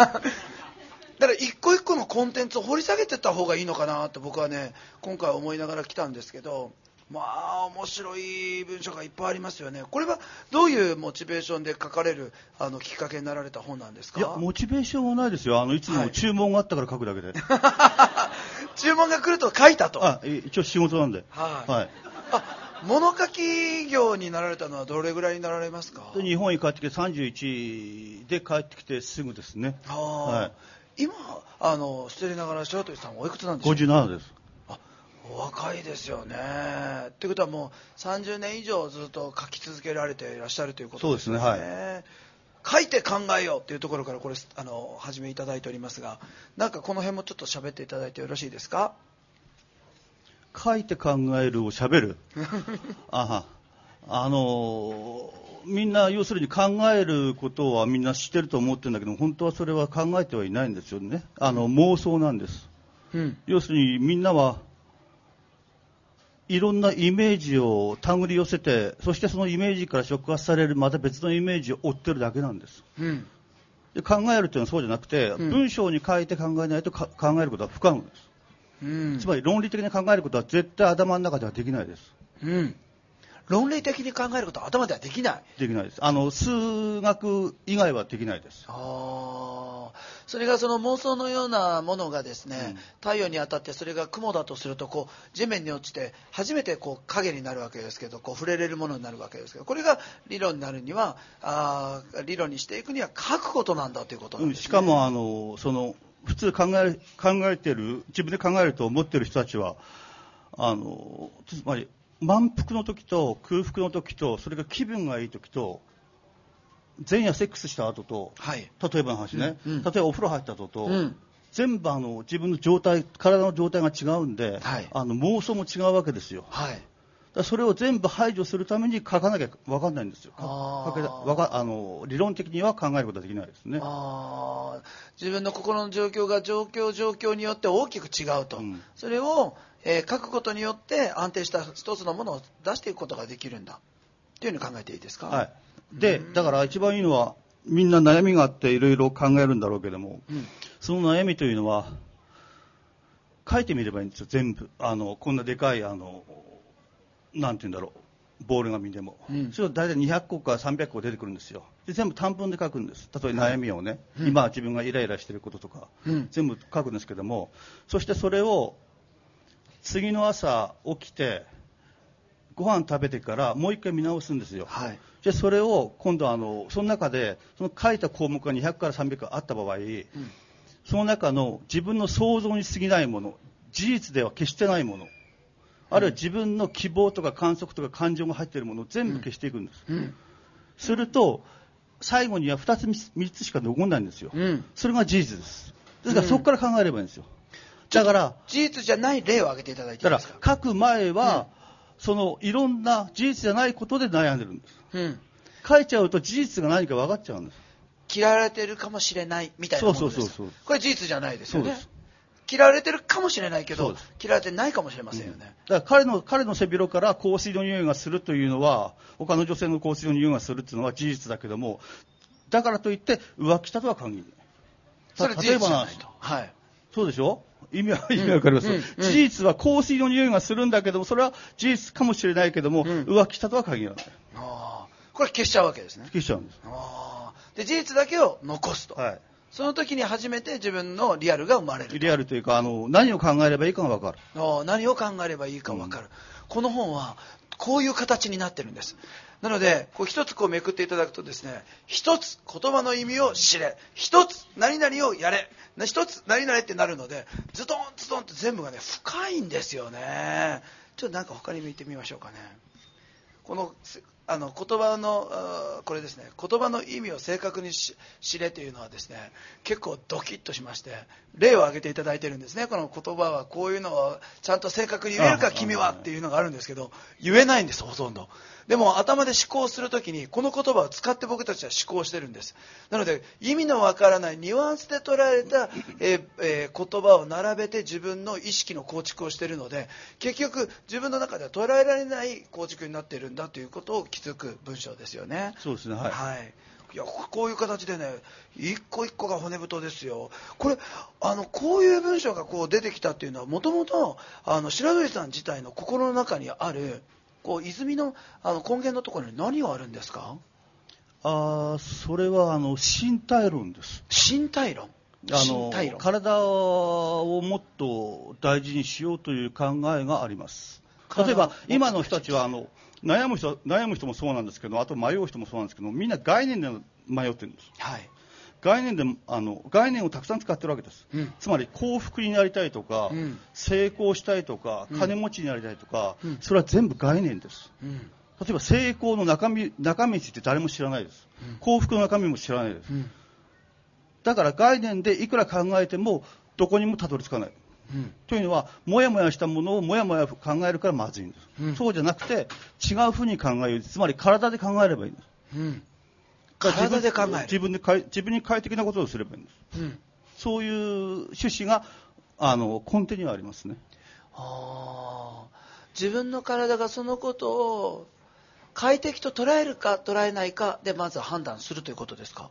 だから一個一個のコンテンツを掘り下げていった方がいいのかなと僕はね今回思いながら来たんですけどまあ面白い文章がいっぱいありますよね。これはどういうモチベーションで書かれるあのきっかけになられた本なんですか？いやモチベーションはないですよ。あのいつも注文があったから書くだけで、はい、注文が来ると書いたと？あ一応仕事なんで。はい、はい、あ物書き業になられたのはどれぐらいになられますか？日本に帰ってきて31で帰ってきてすぐですね。はい。今あの失礼ながら白鳥さんおいくつなんでしょう？57です。あお若いですよね。ってことはもう30年以上ずっと書き続けられていらっしゃるということですね。そうですねはい。書いて考えようっていうところからこれあの始めいただいておりますがなんかこの辺もちょっと喋っていただいてよろしいですか？書いて考えるを喋る？ああのみんな要するに考えることはみんな知ってると思ってるんだけど本当はそれは考えてはいないんですよね。あの妄想なんです、うん、要するにみんなはいろんなイメージを手繰り寄せてそしてそのイメージから触発されるまた別のイメージを追ってるだけなんです、うん、で考えるというのはそうじゃなくて、うん、文章に書いて考えないと考えることは不可能です、つまり論理的に考えることは絶対頭の中ではできないです、論理的に考えることは頭ではできない。できないです。あの数学以外はできないです。あそれがその妄想のようなものがですね、うん、太陽に当たってそれが雲だとするとこう地面に落ちて初めてこう影になるわけですけどこう触れれるものになるわけですけどこれが理論になるにはあ理論にしていくには書くことなんだということなんです、ね、しかもあのその普通考え考えてる自分で考えると思ってる人たちはあのつまり満腹の時と空腹の時とそれが気分がいい時と前夜セックスした後と、はい、例えばの話ね、うんうん、例えばお風呂入った後と、うん、全部あの自分の状態体の状態が違うんで、はい、あの妄想も違うわけですよ、はい、だそれを全部排除するために書かなきゃ分かんないんですよ。書けわかあの理論的には考えることはできないですね。自分の心の状況が状況状況によって大きく違うと、うん、それをえー、書くことによって安定した一つのものを出していくことができるんだ。というふうに考えていいですか、はい、でだから一番いいのはみんな悩みがあっていろいろ考えるんだろうけども、うん、その悩みというのは書いてみればいいんですよ全部。あのこんなでかいあのなんて言うんだろうボール紙でも、うん、それ大体200個か300個出てくるんですよ。で全部短文で書くんです。例えば悩みをね、はい、今自分がイライラしていることとか、うん、全部書くんですけどもそしてそれを次の朝起きてご飯食べてからもう一回見直すんですよ、はい、でそれを今度あのその中でその書いた項目が200から300あった場合、うん、その中の自分の想像に過ぎないもの事実では決してないもの、あるいは自分の希望とか観測とか感情が入っているものを全部消していくんです、うん、すると最後には2つ3つしか残らないんですよ、それが事実です。ですからそこから考えればいいんですよ、だから、事実じゃない例を挙げていただいていいですか？書く前は、うん、そのいろんな事実じゃないことで悩んでるんです。うん、書いちゃうと事実が何か分かっちゃうんです。嫌われてるかもしれないみたいなものですそうそうそうこれ事実じゃないですよね。嫌われてるかもしれないけど、嫌われてないかもしれませんよね。うん、だから彼の、彼の背広から香水の匂いがするというのは、他の女性の香水の匂いがするというのは事実だけども、だからといって浮気したとは限らない。それ事実じゃないと。はい。そうでしょ？意味は、意味わかります、うんうん、事実は香水の匂いがするんだけども、それは事実かもしれないけども、浮気したとは限らない。あこれ消しちゃうわけですね。消しちゃうんです。あで、事実だけを残すと。はい。その時に初めて自分のリアルが生まれる。リアルというか、あの、何を考えればいいかがわかる。あ何を考えればいいかわかる、うん、この本は、こういう形になってるんです。なので、こう一つこうめくっていただくとですね、一つ言葉の意味を知れ、一つ何々をやれ、一つ何々ってなるので、ズドンズドンって全部がね、深いんですよね。ちょっとなんか他に見てみましょうかね。このあの言葉のこれですね言葉の意味を正確に知れというのはですね結構ドキッとしまして例を挙げていただいてるんですねこの言葉はこういうのをちゃんと正確に言えるか君はっていうのがあるんですけど言えないんですほとんどでも頭で思考するときにこの言葉を使って僕たちは思考してるんです。なので意味のわからないニュアンスで捉えた、えーえー、言葉を並べて自分の意識の構築をしているので結局自分の中では捉えられない構築になっているんだということを気づく文章ですよね。そうですねはい、はい。いやこういう形でね一個一個が骨太ですよ。これあのこういう文章がこう出てきたっていうのはもともと白鳥さん自体の心の中にあるこう泉のあの根源のところに何があるんですか？あそれはあの身体論です。身体論？あの体をもっと大事にしようという考えがあります。例えば今の人たちはあの悩む人悩む人もそうなんですけどあと迷う人もそうなんですけどみんな概念で迷ってるんです、はい、概念であの概念をたくさん使ってるわけです、うん、つまり幸福になりたいとか、うん、成功したいとか、金持ちになりたいとか、うん、それは全部概念です、例えば成功の中身中身について誰も知らないです、幸福の中身も知らないです、だから概念でいくら考えてもどこにもたどり着かない、というのはもやもやしたものをもやもや考えるからまずいんです、そうじゃなくて違うふうに考える。つまり体で考えればいいんです、体で考える。自分で自分に快適なことをすればいいんです、うん、そういう趣旨があの根底にはありますね。あ自分の体がそのことを快適と捉えるか捉えないかでまず判断するということですか？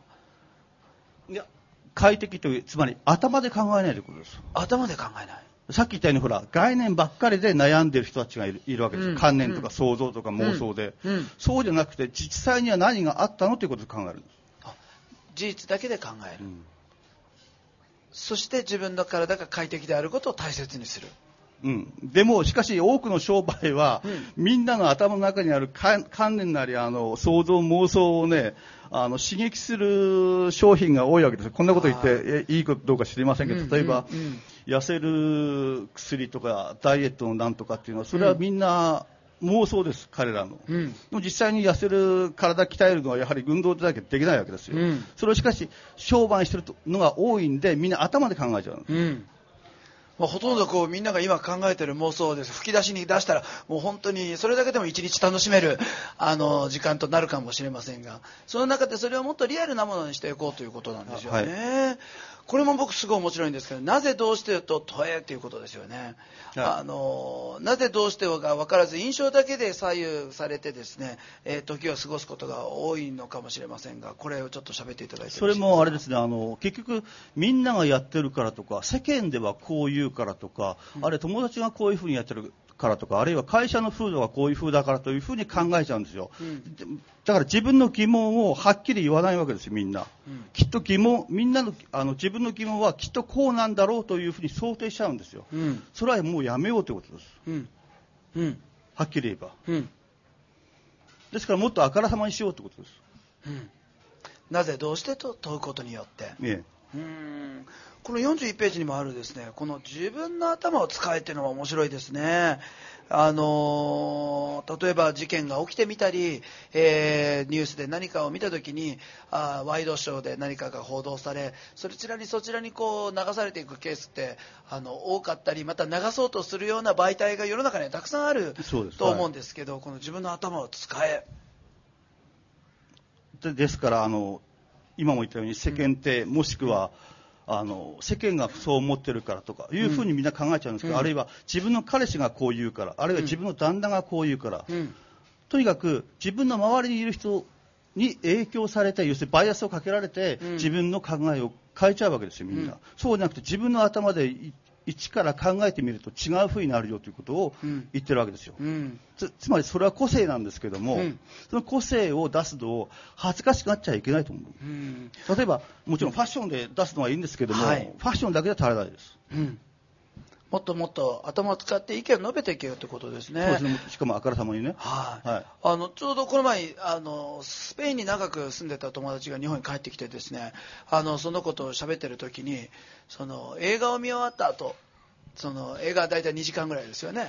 いや快適というつまり頭で考えないということです。頭で考えないさっき言ったようにほら概念ばっかりで悩んでる人たちがいるいるわけです、うん、観念とか想像とか妄想で、うん。うん、そうじゃなくて実際には何があったのということを考えるんです事実だけで考える、そして自分の体が快適であることを大切にする。うん、でも、しかし多くの商売は、うん、みんなの頭の中にある観念なりあの想像、妄想をねあの刺激する商品が多いわけです。こんなこと言っていいかどうか知りませんけど、例えば、痩せる薬とかダイエットのなんとかっていうのはそれはみんな妄想です、彼らの、うん、でも実際に痩せる体鍛えるのはやはり運動だけできないわけですよ、うん、それをしかし商売してるのが多いんでみんな頭で考えちゃう、うん。まあ、ほとんどこうみんなが今考えてる妄想です。吹き出しに出したらもう本当にそれだけでも一日楽しめるあの時間となるかもしれませんがその中でそれをもっとリアルなものにしていこうということなんですよね。はいこれも僕すごい面白いんですけどなぜどうしてと問えということですよね、はい、あのなぜどうしてが分からず印象だけで左右されてですね、えー、時を過ごすことが多いのかもしれませんがこれをちょっと喋っていただいてそれもあれですねあの結局みんながやってるからとか世間ではこう言うからとか、うん、あれ友達がこういうふうにやってるからとかあるいは会社の風土がこういう風だからというふうに考えちゃうんですよ、うん、だから自分の疑問をはっきり言わないわけですよみんな、うん、きっと疑問みんなのあの自分の疑問はきっとこうなんだろうというふうに想定しちゃうんですよ、うん、それはもうやめようということです、うん。はっきり言えば、ですからもっとあからさまにしようということです、なぜどうしてと問うことによって、ええ、うんこの41ページにもあるですねこの自分の頭を使えっていうのは面白いですね。あの例えば事件が起きてみたり、えー、ニュースで何かを見た時にあワイドショーで何かが報道されそちらにそちらにこう流されていくケースってあの多かったりまた流そうとするような媒体が世の中にはたくさんあると思うんですけど、はい、この自分の頭を使え。ですからあの今も言ったように世間体、うん、もしくはあの世間がそう思ってるからとかいうふうにみんな考えちゃうんですけど、うん、あるいは自分の彼氏がこう言うからあるいは自分の旦那がこう言うから、うん、とにかく自分の周りにいる人に影響されて要するにバイアスをかけられて、自分の考えを変えちゃうわけですよみんな、そうじゃなくて自分の頭で一から考えてみると違う風になるよということを言ってるわけですよ、うん、つつまりそれは個性なんですけども、うん、その個性を出すと恥ずかしくなっちゃいけないと思う、うん、例えばもちろんファッションで出すのはいいんですけども、はい、ファッションだけでは足りないです、もっともっと頭を使って意見を述べていけよということですね。そうですね。しかもあからさまにね。はい。はい、あのちょうどこの前あのスペインに長く住んでた友達が日本に帰ってきてですね、あのその子と喋ってる時にその映画を見終わった後。その映画は大体2時間ぐらいですよね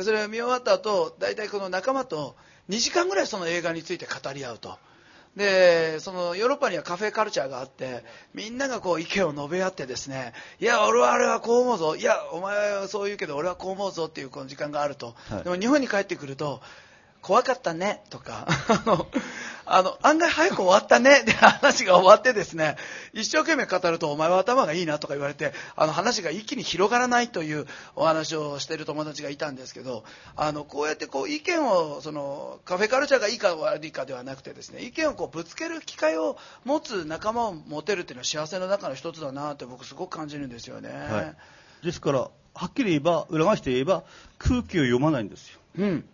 それを見終わった後大体この仲間と2時間ぐらいその映画について語り合うとでそのヨーロッパにはカフェカルチャーがあってみんながこう意見を述べ合ってですねいや俺はあれはこう思うぞ。いやお前はそう言うけど俺はこう思うぞっていうこの時間があると、はい、でも日本に帰ってくると怖かったねとか あのあの案外早く終わったねで話が終わってですね一生懸命語るとお前は頭がいいなとか言われてあの話が一気に広がらないというお話をしている友達がいたんですけどあのこうやってこう意見をそのカフェカルチャーがいいか悪いかではなくてですね意見をこうぶつける機会を持つ仲間を持てるっていうのは幸せの中の一つだなって僕すごく感じるんですよね。はい、ですからはっきり言えば裏返して言えば空気を読まないんですよ。うん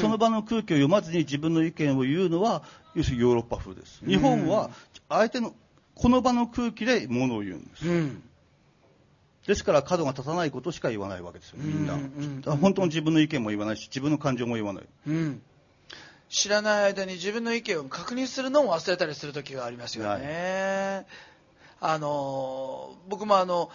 その場の空気を読まずに自分の意見を言うのは要するにヨーロッパ風です、日本は相手のこの場の空気でものを言うんです、うん、ですから角が立たないことしか言わないわけですよみんな、うんうん、本当の自分の意見も言わないし自分の感情も言わない、うん、知らない間に自分の意見を確認するのも忘れたりする時がありますよね、あの僕もあの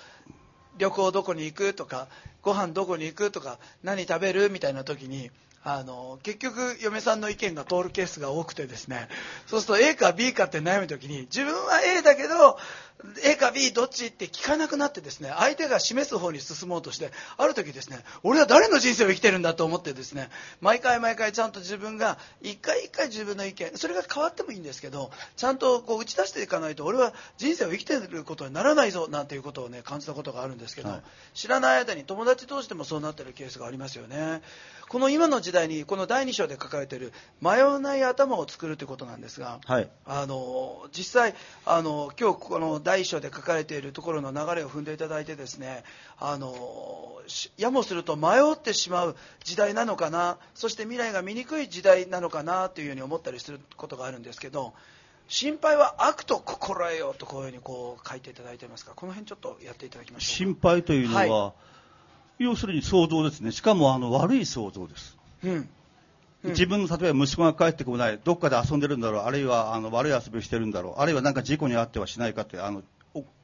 旅行どこに行くとかご飯どこに行くとか何食べるみたいな時にあの結局嫁さんの意見が通るケースが多くてですね。そうすると A か B かって悩む時に自分は A だけど A か B どっちって聞かなくなってですね相手が示す方に進もうとしてある時ですね俺は誰の人生を生きてるんだと思ってですね毎回毎回ちゃんと自分が一回一回自分の意見それが変わってもいいんですけどちゃんとこう打ち出していかないと俺は人生を生きてることにならないぞなんていうことをね感じたことがあるんですけど、はい、知らない間に友達同士でもそうなってるケースがありますよね。この今の時代にこの第2章で書かれている迷わない頭を作るということなんですが、はい、あの実際あの今日この第一章で書かれているところの流れを踏んでいただいてですねあのやもすると迷ってしまう時代なのかなそして未来が見にくい時代なのかなというふうに思ったりすることがあるんですけど心配は悪と心得ようとこういうふうにこう書いていただいていますがこの辺ちょっとやっていただきましょう心配というのは、はい、要するに想像ですね。しかもあの悪い想像です、うん自分の例えば息子が帰ってこないどっかで遊んでるんだろうあるいはあの悪い遊びをしてるんだろうあるいは何か事故に遭ってはしないかってあの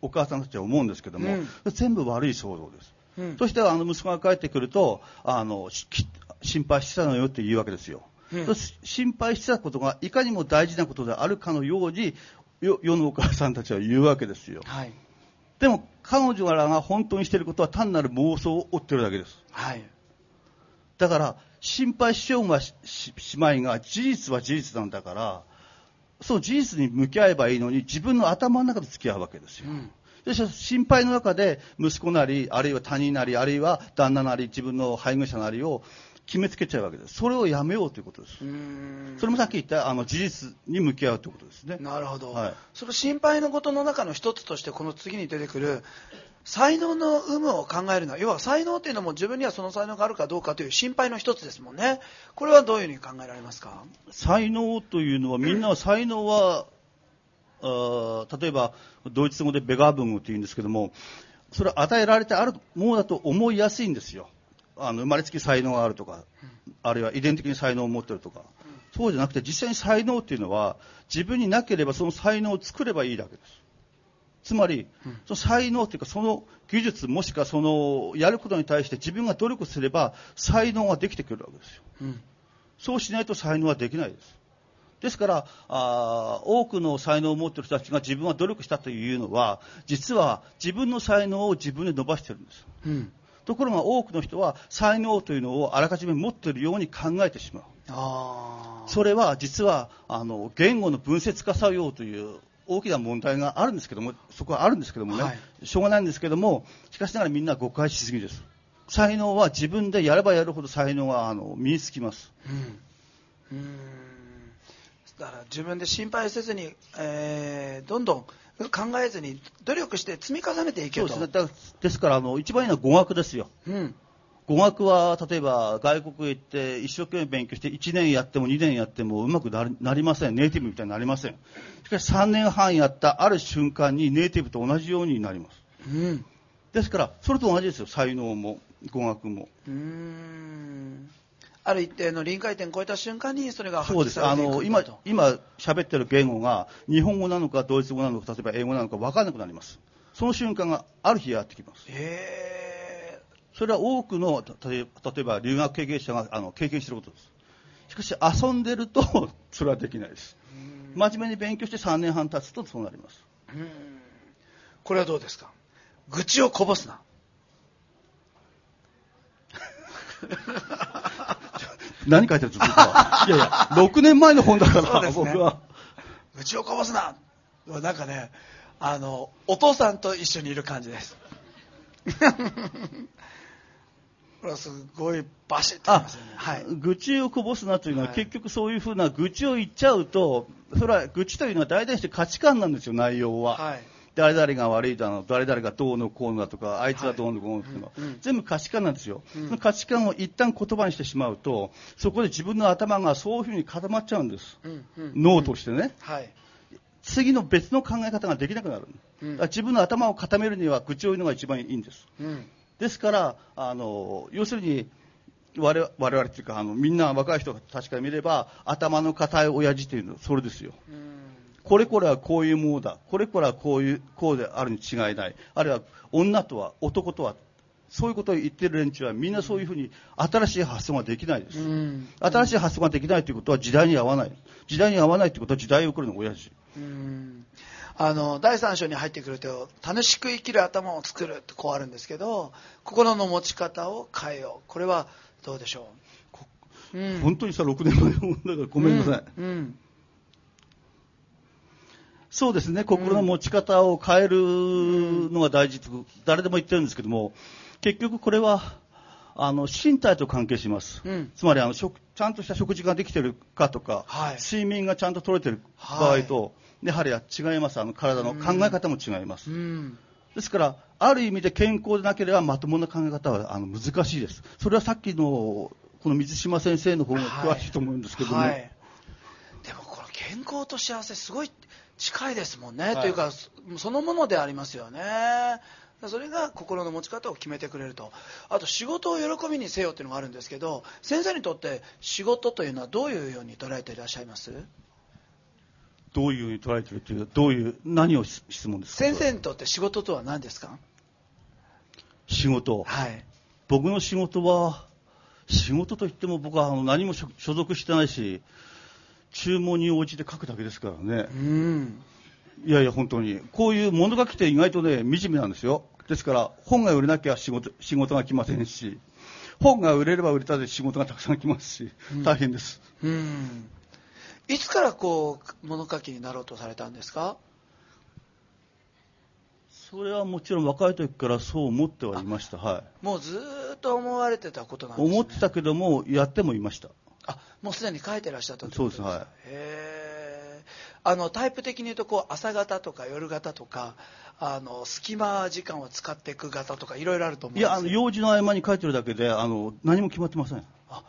お母さんたちは思うんですけども、うん、全部悪い想像です、うん、そしてあの息子が帰ってくるとあの心配してたのよって言うわけですよ、うん、心配してたことがいかにも大事なことであるかのように世のお母さんたちは言うわけですよ、はい、でも彼女らが本当にしていることは単なる妄想を追ってるだけです、はい、だから心配しようがしまいが事実は事実なんだからその事実に向き合えばいいのに自分の頭の中で付き合うわけですよ、うん、で心配の中で息子なりあるいは他人なりあるいは旦那なり自分の配偶者なりを決めつけちゃうわけです。それをやめようということです。それもさっき言ったあの事実に向き合うということですね。なるほど、はい、その心配のことの中の一つとしてこの次に出てくる才能の有無を考えるのは要は才能というのも自分にはその才能があるかどうかという心配の一つですもんね。これはどういうふうに考えられますか？才能というのはみんな才能は、あ例えばドイツ語でベガーブングというんですけどもそれは与えられてあるものだと思いやすいんですよ。あの生まれつき才能があるとかあるいは遺伝的に才能を持っているとか。そうじゃなくて実際に才能というのは自分になければその才能を作ればいいだけですつまり、その才能というか、その技術、もしくはそのやることに対して自分が努力すれば、才能ができてくるわけですよ。うん、そうしないと才能はできないです。ですからあ、多くの才能を持っている人たちが自分は努力したというのは、実は自分の才能を自分で伸ばしているんです。うん、ところが多くの人は才能というのをあらかじめ持っているように考えてしまう。それは実はあの言語の分節化作用という大きな問題があるんですけども、そこはあるんですけどもね、はい、しょうがないんですけども、しかしながらみんな誤解しすぎです。才能は自分でやればやるほど才能はあの身につきます。うん、うん。だから自分で心配せずに、えー、どんどん考えずに努力して積み重ねていけると。そうです,、ね、ですからあの一番いいのは語学ですよ、うん、語学は例えば外国へ行って一生懸命勉強して1年やっても2年やってもうまくなりません。ネイティブみたいになりません。しかし3年半やったある瞬間にネイティブと同じようになります、うん、ですからそれと同じですよ。才能も語学も。うん。ある一定の臨界点を超えた瞬間にそれがそうです。あの今今喋ってる言語が日本語なのかドイツ語なのか例えば英語なのか分からなくなります。その瞬間がある日やってきます。へえそれは多くの例えば留学経験者があの経験していることです。しかし遊んでると それはできないです。真面目に勉強して3年半経つとそうなります。これはどうですか？愚痴をこぼすな。何書いてるんですか いやいや6年前の本だから、ね、僕は。愚痴をこぼすな。なんかねあのお父さんと一緒にいる感じですこれはすごいバシッとね、はい、愚痴をこぼすなというのは、はい、結局そういうふうな愚痴を言っちゃうとそれは愚痴というのは大体して価値観なんですよ内容は、はい、誰々が悪いだの誰々がどうのこうのだとかあいつはどうのこうのとか、うん、全部価値観なんですよ、うん、その価値観を一旦言葉にしてしまうとそこで自分の頭がそういうふうに固まっちゃうんです、うんうん、脳としてね、はい。次の別の考え方ができなくなる、うん、自分の頭を固めるには愚痴を言うのが一番いいんです、うん、ですからあの要するに我々我々っていうかあのみんな若い人が確かに見れば頭の固い親父というのはそれですよ、うん、これこれはこういうものだこれこれはこういうこうであるに違いないあるいは女とは男とはそういうことを言ってる連中はみんなそういうふうに新しい発想ができないです。うん、新しい発想ができないということは時代に合わない。時代に合わないということは時代を送るの親父。うんあの第3章に入ってくると楽しく生きる頭を作るってこうあるんですけど心の持ち方を変えよう。これはどうでしょう、うん、本当にさ6年前だからごめんなさい、うん、うん、そうですね。心の持ち方を変えるのが大事と誰でも言ってるんですけども結局これはあの身体と関係します、うん、つまりあの食ちゃんとした食事ができてるかとか、はい、睡眠がちゃんと取れてる場合と、やはり違います。あの体の考え方も違います、うん、ですからある意味で健康でなければまともな考え方はあの難しいです。それはさっきのこの水島先生の方が詳しいと思うんですけども、はいはい、でもこの健康と幸せすごい近いですもんね、というかそのものでありますよねそれが心の持ち方を決めてくれると。あと仕事を喜びにせよっていうのがあるんですけど先生にとって仕事というのはどういうように捉えていらっしゃいます？どういうふうに捉えてるというどういう何を質問ですか？先生にとって仕事とは何ですか？仕事。はい。僕の仕事は仕事といっても僕は何も所属してないし注文に応じて書くだけですからね。うんいやいや本当に。こういう物書きって意外とね惨めなんですよ。ですから本が売れなきゃ仕事仕事が来ませんし本が売れれば売れたで仕事がたくさん来ますし、大変です、うん、いつからこう物書きになろうとされたんですか？それはもちろん若い時からそう思ってはいました、はい、もうずっと思われてたことなんです、ね、思ってたけどもやってもいました。あもうすでに書いてらっしゃったそうですはい。へえあのタイプ的に言うとこう朝方とか夜型とかあの隙間時間を使っていく型とかいろいろあると思うんですいやあの用事の合間に書いてるだけであの何も決まってません。あ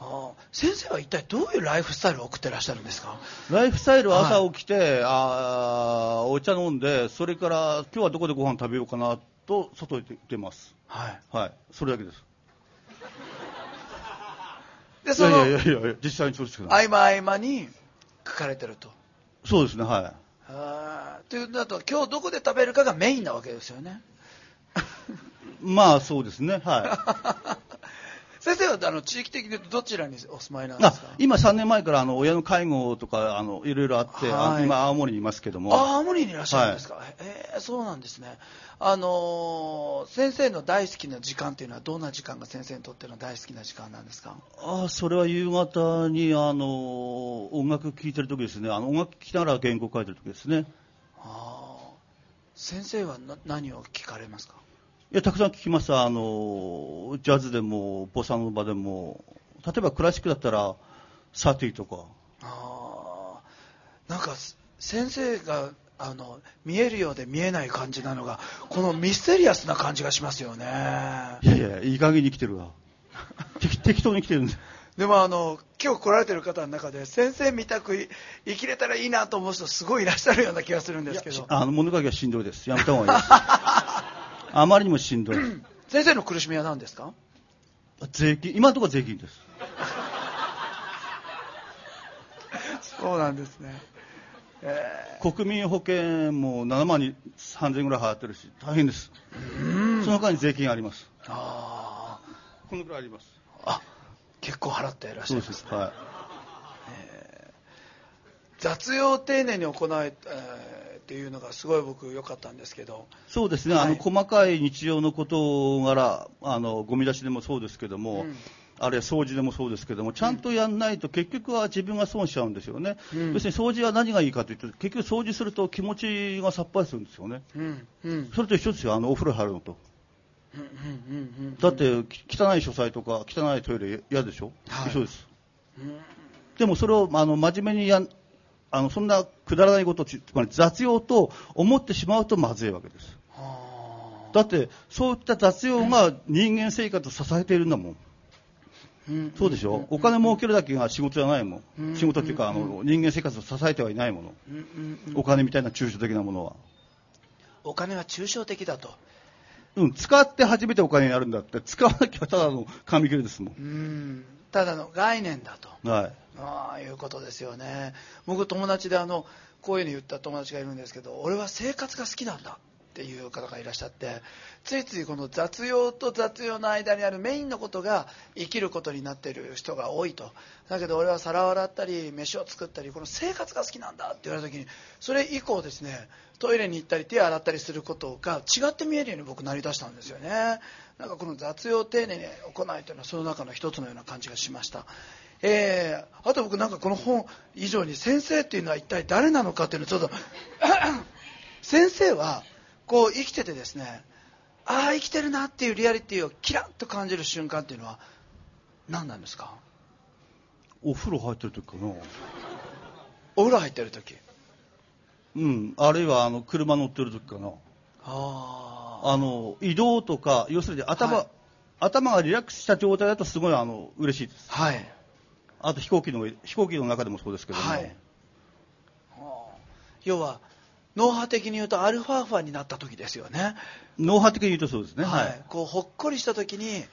あ先生は一体どういうライフスタイルを送ってらっしゃるんですか？ライフスタイルは朝起きて、はい、あお茶飲んでそれから今日はどこでご飯食べようかなと外に出ます。はい、はい、それだけです。でそのいやいやいや実際にそうですけど。合間合間に書かれてるとそうですねはい。あというだと今日どこで食べるかがメインなわけですよね。まあそうですねはい 先生はあの地域的にどちらにお住まいなんですか？今3年前からあの親の介護とかあのいろいろあって、はい、今青森にいますけども。青森にいらっしゃるんですか、はい、えー、そうなんですね。あのー、先生の大好きな時間っていうのはどんな時間が先生にとっての大好きな時間なんですか？あそれは夕方にあの音楽聴いてる時ですね。あの音楽聴きながら原稿書いてる時ですね。あ先生は何を聞かれますか？いやたくさん聞きますあのジャズでもボサノバでも。例えばクラシックだったらサティとか。あなんか先生があの見えるようで見えない感じなのがこのミステリアスな感じがしますよね。いやいやいい加減に来てるわ。適当に来てるんです。でもあの今日来られてる方の中で先生みたく生きれたらいいなと思う人すごいいらっしゃるような気がするんですけど。あの物書きはしんどいです。やめた方がいいです あまりにもしんどい。先生の苦しみは何ですか？税金今のところ税金です。そうなんですね、えー、国民保険も7万に3000円ぐらい払ってるし大変です。その間に税金あります。ああこのくらいあります。あ結構払っていらっしゃいます、ね、はい、えー、雑用を丁寧に行ええーっていうのがすごい僕良かったんですけど。そうですね、はい、あの細かい日常の事柄あのゴミ出しでもそうですけども、うん、あるいは掃除でもそうですけどもちゃんとやんないと結局は自分が損しちゃうんですよね、うん、要するに掃除は何がいいかというと結局掃除すると気持ちがさっぱりするんですよね、うん。うん、それと一緒ですよ。あのお風呂入るのと。だって汚い書斎とか汚いトイレ嫌でしょ、はい、一緒です、でもそれをあの真面目にやあのそんなくだらないことつまり雑用と思ってしまうとまずいわけです。だってそういった雑用が人間生活を支えているんだもん。そうでしょ、お金儲けるだけが仕事じゃないもん、仕事っていうかあの人間生活を支えてはいないもの、お金みたいな抽象的なものは。お金は抽象的だとうん、使って初めてお金になるんだって使わなきゃただの紙切れですもん。ただの概念だと、はい、ああいうことですよね。僕友達であのこういうふうに言った友達がいるんですけど俺は生活が好きなんだっていう方がいらっしゃってついついこの雑用と雑用の間にあるメインのことが生きることになっている人が多いと。だけど俺は皿を洗ったり飯を作ったりこの生活が好きなんだって言われた時にそれ以降ですねトイレに行ったり手を洗ったりすることが違って見えるように僕なりだしたんですよね。なんかこの雑用を丁寧に行いというのはその中の一つのような感じがしました。えー、あと僕なんかこの本以上に先生っていうのは一体誰なのかっていうのをちょっと 先生はこう生きててですねああ生きてるなっていうリアリティをキラッと感じる瞬間っていうのは何なんですか？お風呂入ってる時かな。お風呂入ってる時。うん。あるいはあの車乗ってる時かな。ああの移動とか要するに頭、はい、頭がリラックスした状態だとすごいあの嬉しいです。はい。あと飛行機の飛行機の中でもそうですけども、はい、要は脳波的に言うとアルファーファになった時ですよね。脳波的に言うとそうですね。はい、こうほっこりした時に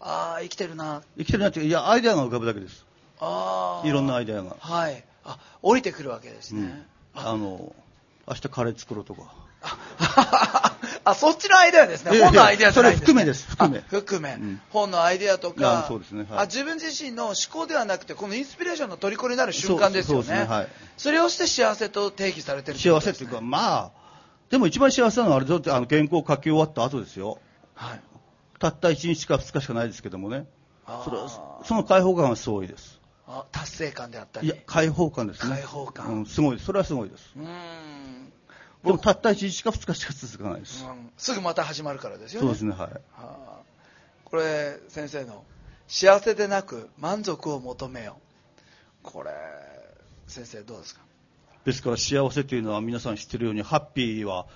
ああ生きてるな。生きてるなっていやアイデアが浮かぶだけです。ああいろんなアイデアが。はい。あ降りてくるわけですね、うん、あの明日カレー作ろうとか あ、そっちのアイデアですね。本のアイデアじゃないんです、ね、それ含めです、含め。含め、うん、本のアイデアとか、そうですね、はい、あ、自分自身の思考ではなくて、このインスピレーションの虜になる瞬間ですよね。そ、ねはい、それをして幸せと定義されてる、ね、幸せっていうか、まあ、でも一番幸せなのはあれぞって、あの、原稿を書き終わった後ですよ。はい。たった1日か2日しかないですけどもね。それその解放感はすごいです。あ達成感であったり。いや、解放感ですね。解放感。うん、すごい。それはすごいです。うん。でもたった1日か2日しか続かないです、うん、すぐまた始まるからですよね。そうですねはい、はあ、これ先生の幸せでなく満足を求めよこれ先生どうですか？ですから幸せというのは皆さん知ってるようにハッピーは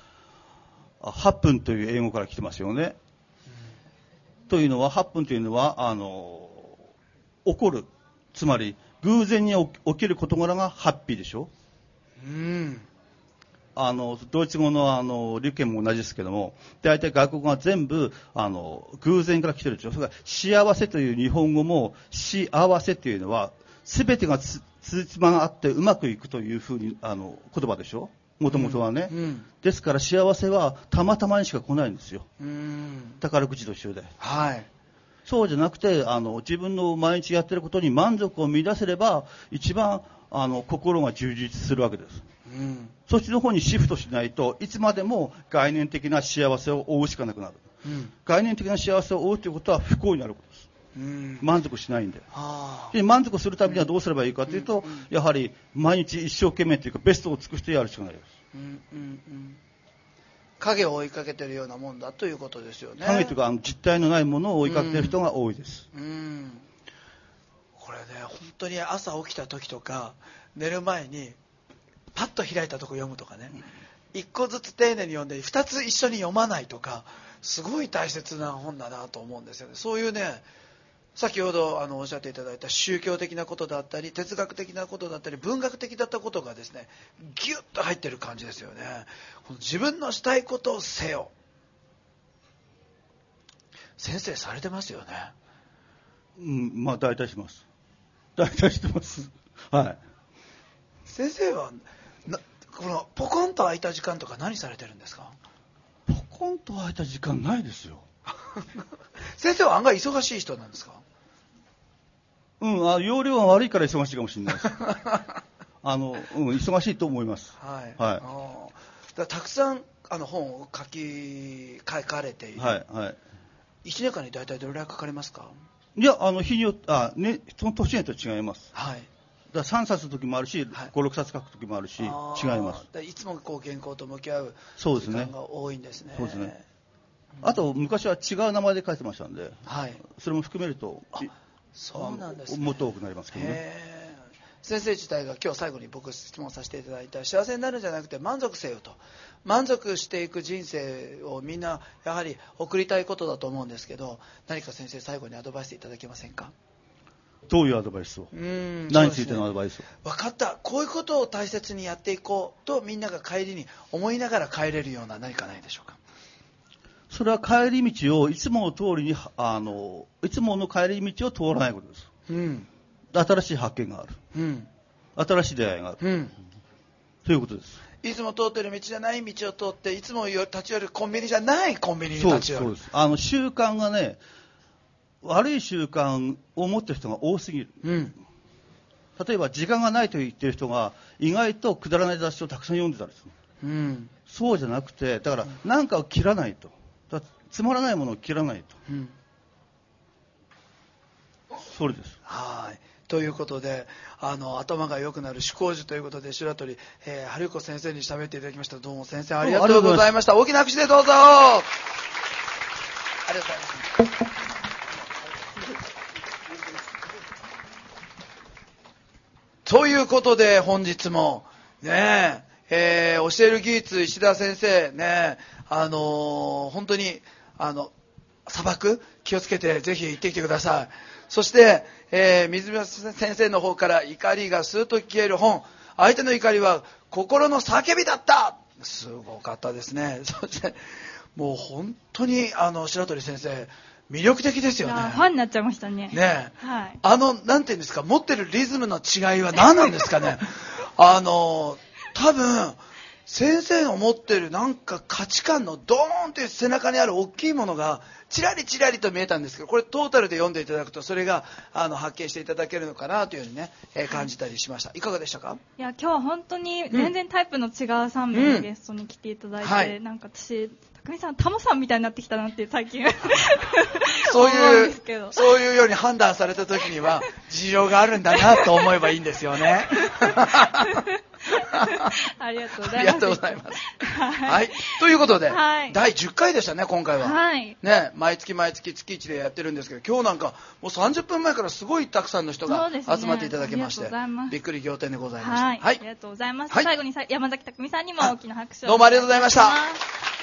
8分という英語から来てますよね、うん、というのは8分というのはあの起こる。つまり偶然に起きる事柄がハッピーでしょ？うんあの、ドイツ語のあの、リュケンも同じですけども、大体外国語は全部、あの、偶然から来てるでしょ。それから幸せという日本語も、幸せというのは、すべてがつ、つつまがあってうまくいくというふうに、あの、言葉でしょ。もともとはね、うんうん、ですから幸せはたまたまにしか来ないんですよ。宝くじと一緒で。はい。そうじゃなくて、あの、自分の毎日やってることに満足を見出せれば、一番、あの、心が充実するわけです。うん、そっちの方にシフトしないといつまでも概念的な幸せを追うしかなくなる、うん、概念的な幸せを追うということは不幸になることです、うん、満足しないんで。で満足するためにはどうすればいいかというと、やはり毎日一生懸命というかベストを尽くしてやるしかないです、うんうんうん。影を追いかけてるようなもんだということですよね。影というか実体のないものを追いかけてる人が多いです、うん、うん、これね本当に朝起きた時とか寝る前にパッと開いたとこ読むとかね。1個ずつ丁寧に読んで2つ一緒に読まないとかすごい大切な本だなと思うんですよね。そういうね先ほどあのおっしゃっていただいた宗教的なことだったり哲学的なことだったり文学的だったことがですねギュッと入ってる感じですよね。この自分のしたいことをせよ。先生されてますよね。うんまあ大体します。大体してます。はい。先生はこのポコンと空いた時間とか何されてるんですか？ポコンと空いた時間ないですよ。先生は案外忙しい人なんですか？うんあ容量が悪いから忙しいかもしれないです。あの、うん、忙しいと思います。はい、はい、だたくさんあの本を書き書かれている、はいはい、1年間に大体どれぐらい書かれますか？いやあの日によってあ、ね、その年によって違います。はいだ3冊の時もあるし、はい、56冊書く時もあるし違います。いつもこう原稿と向き合う時間が多いんですね。そうですね。あと昔は違う名前で書いてましたんで、はい、それも含めるとそうなんです、ね、もっと多くなりますけどね。先生自体が今日最後に僕質問させていただいた幸せになるんじゃなくて満足せよと。満足していく人生をみんなやはり送りたいことだと思うんですけど何か先生最後にアドバイスいただけませんか？どういうアドバイスを？何についてのアドバイスを、ね、分かった。こういうことを大切にやっていこうとみんなが帰りに思いながら帰れるような何かないでしょうか？それは帰り道をいつもの通りにあのいつもの帰り道を通らないことです、うん、新しい発見がある、うん、新しい出会いがある、うん、ということです。いつも通ってる道じゃない道を通っていつも立ち寄るコンビニじゃないコンビニに立ち寄る。そうです。あの習慣がね悪い習慣を持ってる人が多すぎる、うん、例えば時間がないと言ってる人が意外とくだらない雑誌をたくさん読んでたりする、うん、そうじゃなくてだから何かを切らないと。つまらないものを切らないと、うん、それです。はい。ということであの頭が良くなる思考樹ということで白鳥、えー、春子先生に喋っていただきました。どうも先生ありがとうございました。大きな拍手でどうぞ。ありがとうございますということで本日もねえー、教える技術石田先生ねあのー、本当にあの砂漠気をつけてぜひ行ってきてください。そして、えー、水村先生の方から怒りがスーッと消える本。相手の怒りは心の叫びだった。すごかったですね。そしてもう本当にあの白鳥先生魅力的ですよね。ファンになっちゃいましたね。ね、はい、あのなんていうんですか持ってるリズムの違いは何なんですかね。あの多分先生の持ってるなんか価値観のドーンって背中にある大きいものがちらりちらりと見えたんですけどこれトータルで読んでいただくとそれがあの発見していただけるのかなというふうにね、えー、感じたりしました。いかがでしたか？いや今日は本当に全然タイプの違う3名のゲストに来ていただいて、うんはい、なんか私匠さんタモさんみたいになってきたなって最近そういうそういうように判断された時には事情があるんだなと思えばいいんですよねありがとうございます。ありがとうございます。はい。ということで、はい、第10回でしたね、今回は。はい。ね、毎月毎月月1でやってるんですけど、今日なんかもう30分前からすごいたくさんの人が集まっていただきまして、ね、びっくり仰天でございました。はい。ありがとうございます。最後に山崎匠さんにも大きな拍手を、どうもありがとうございました。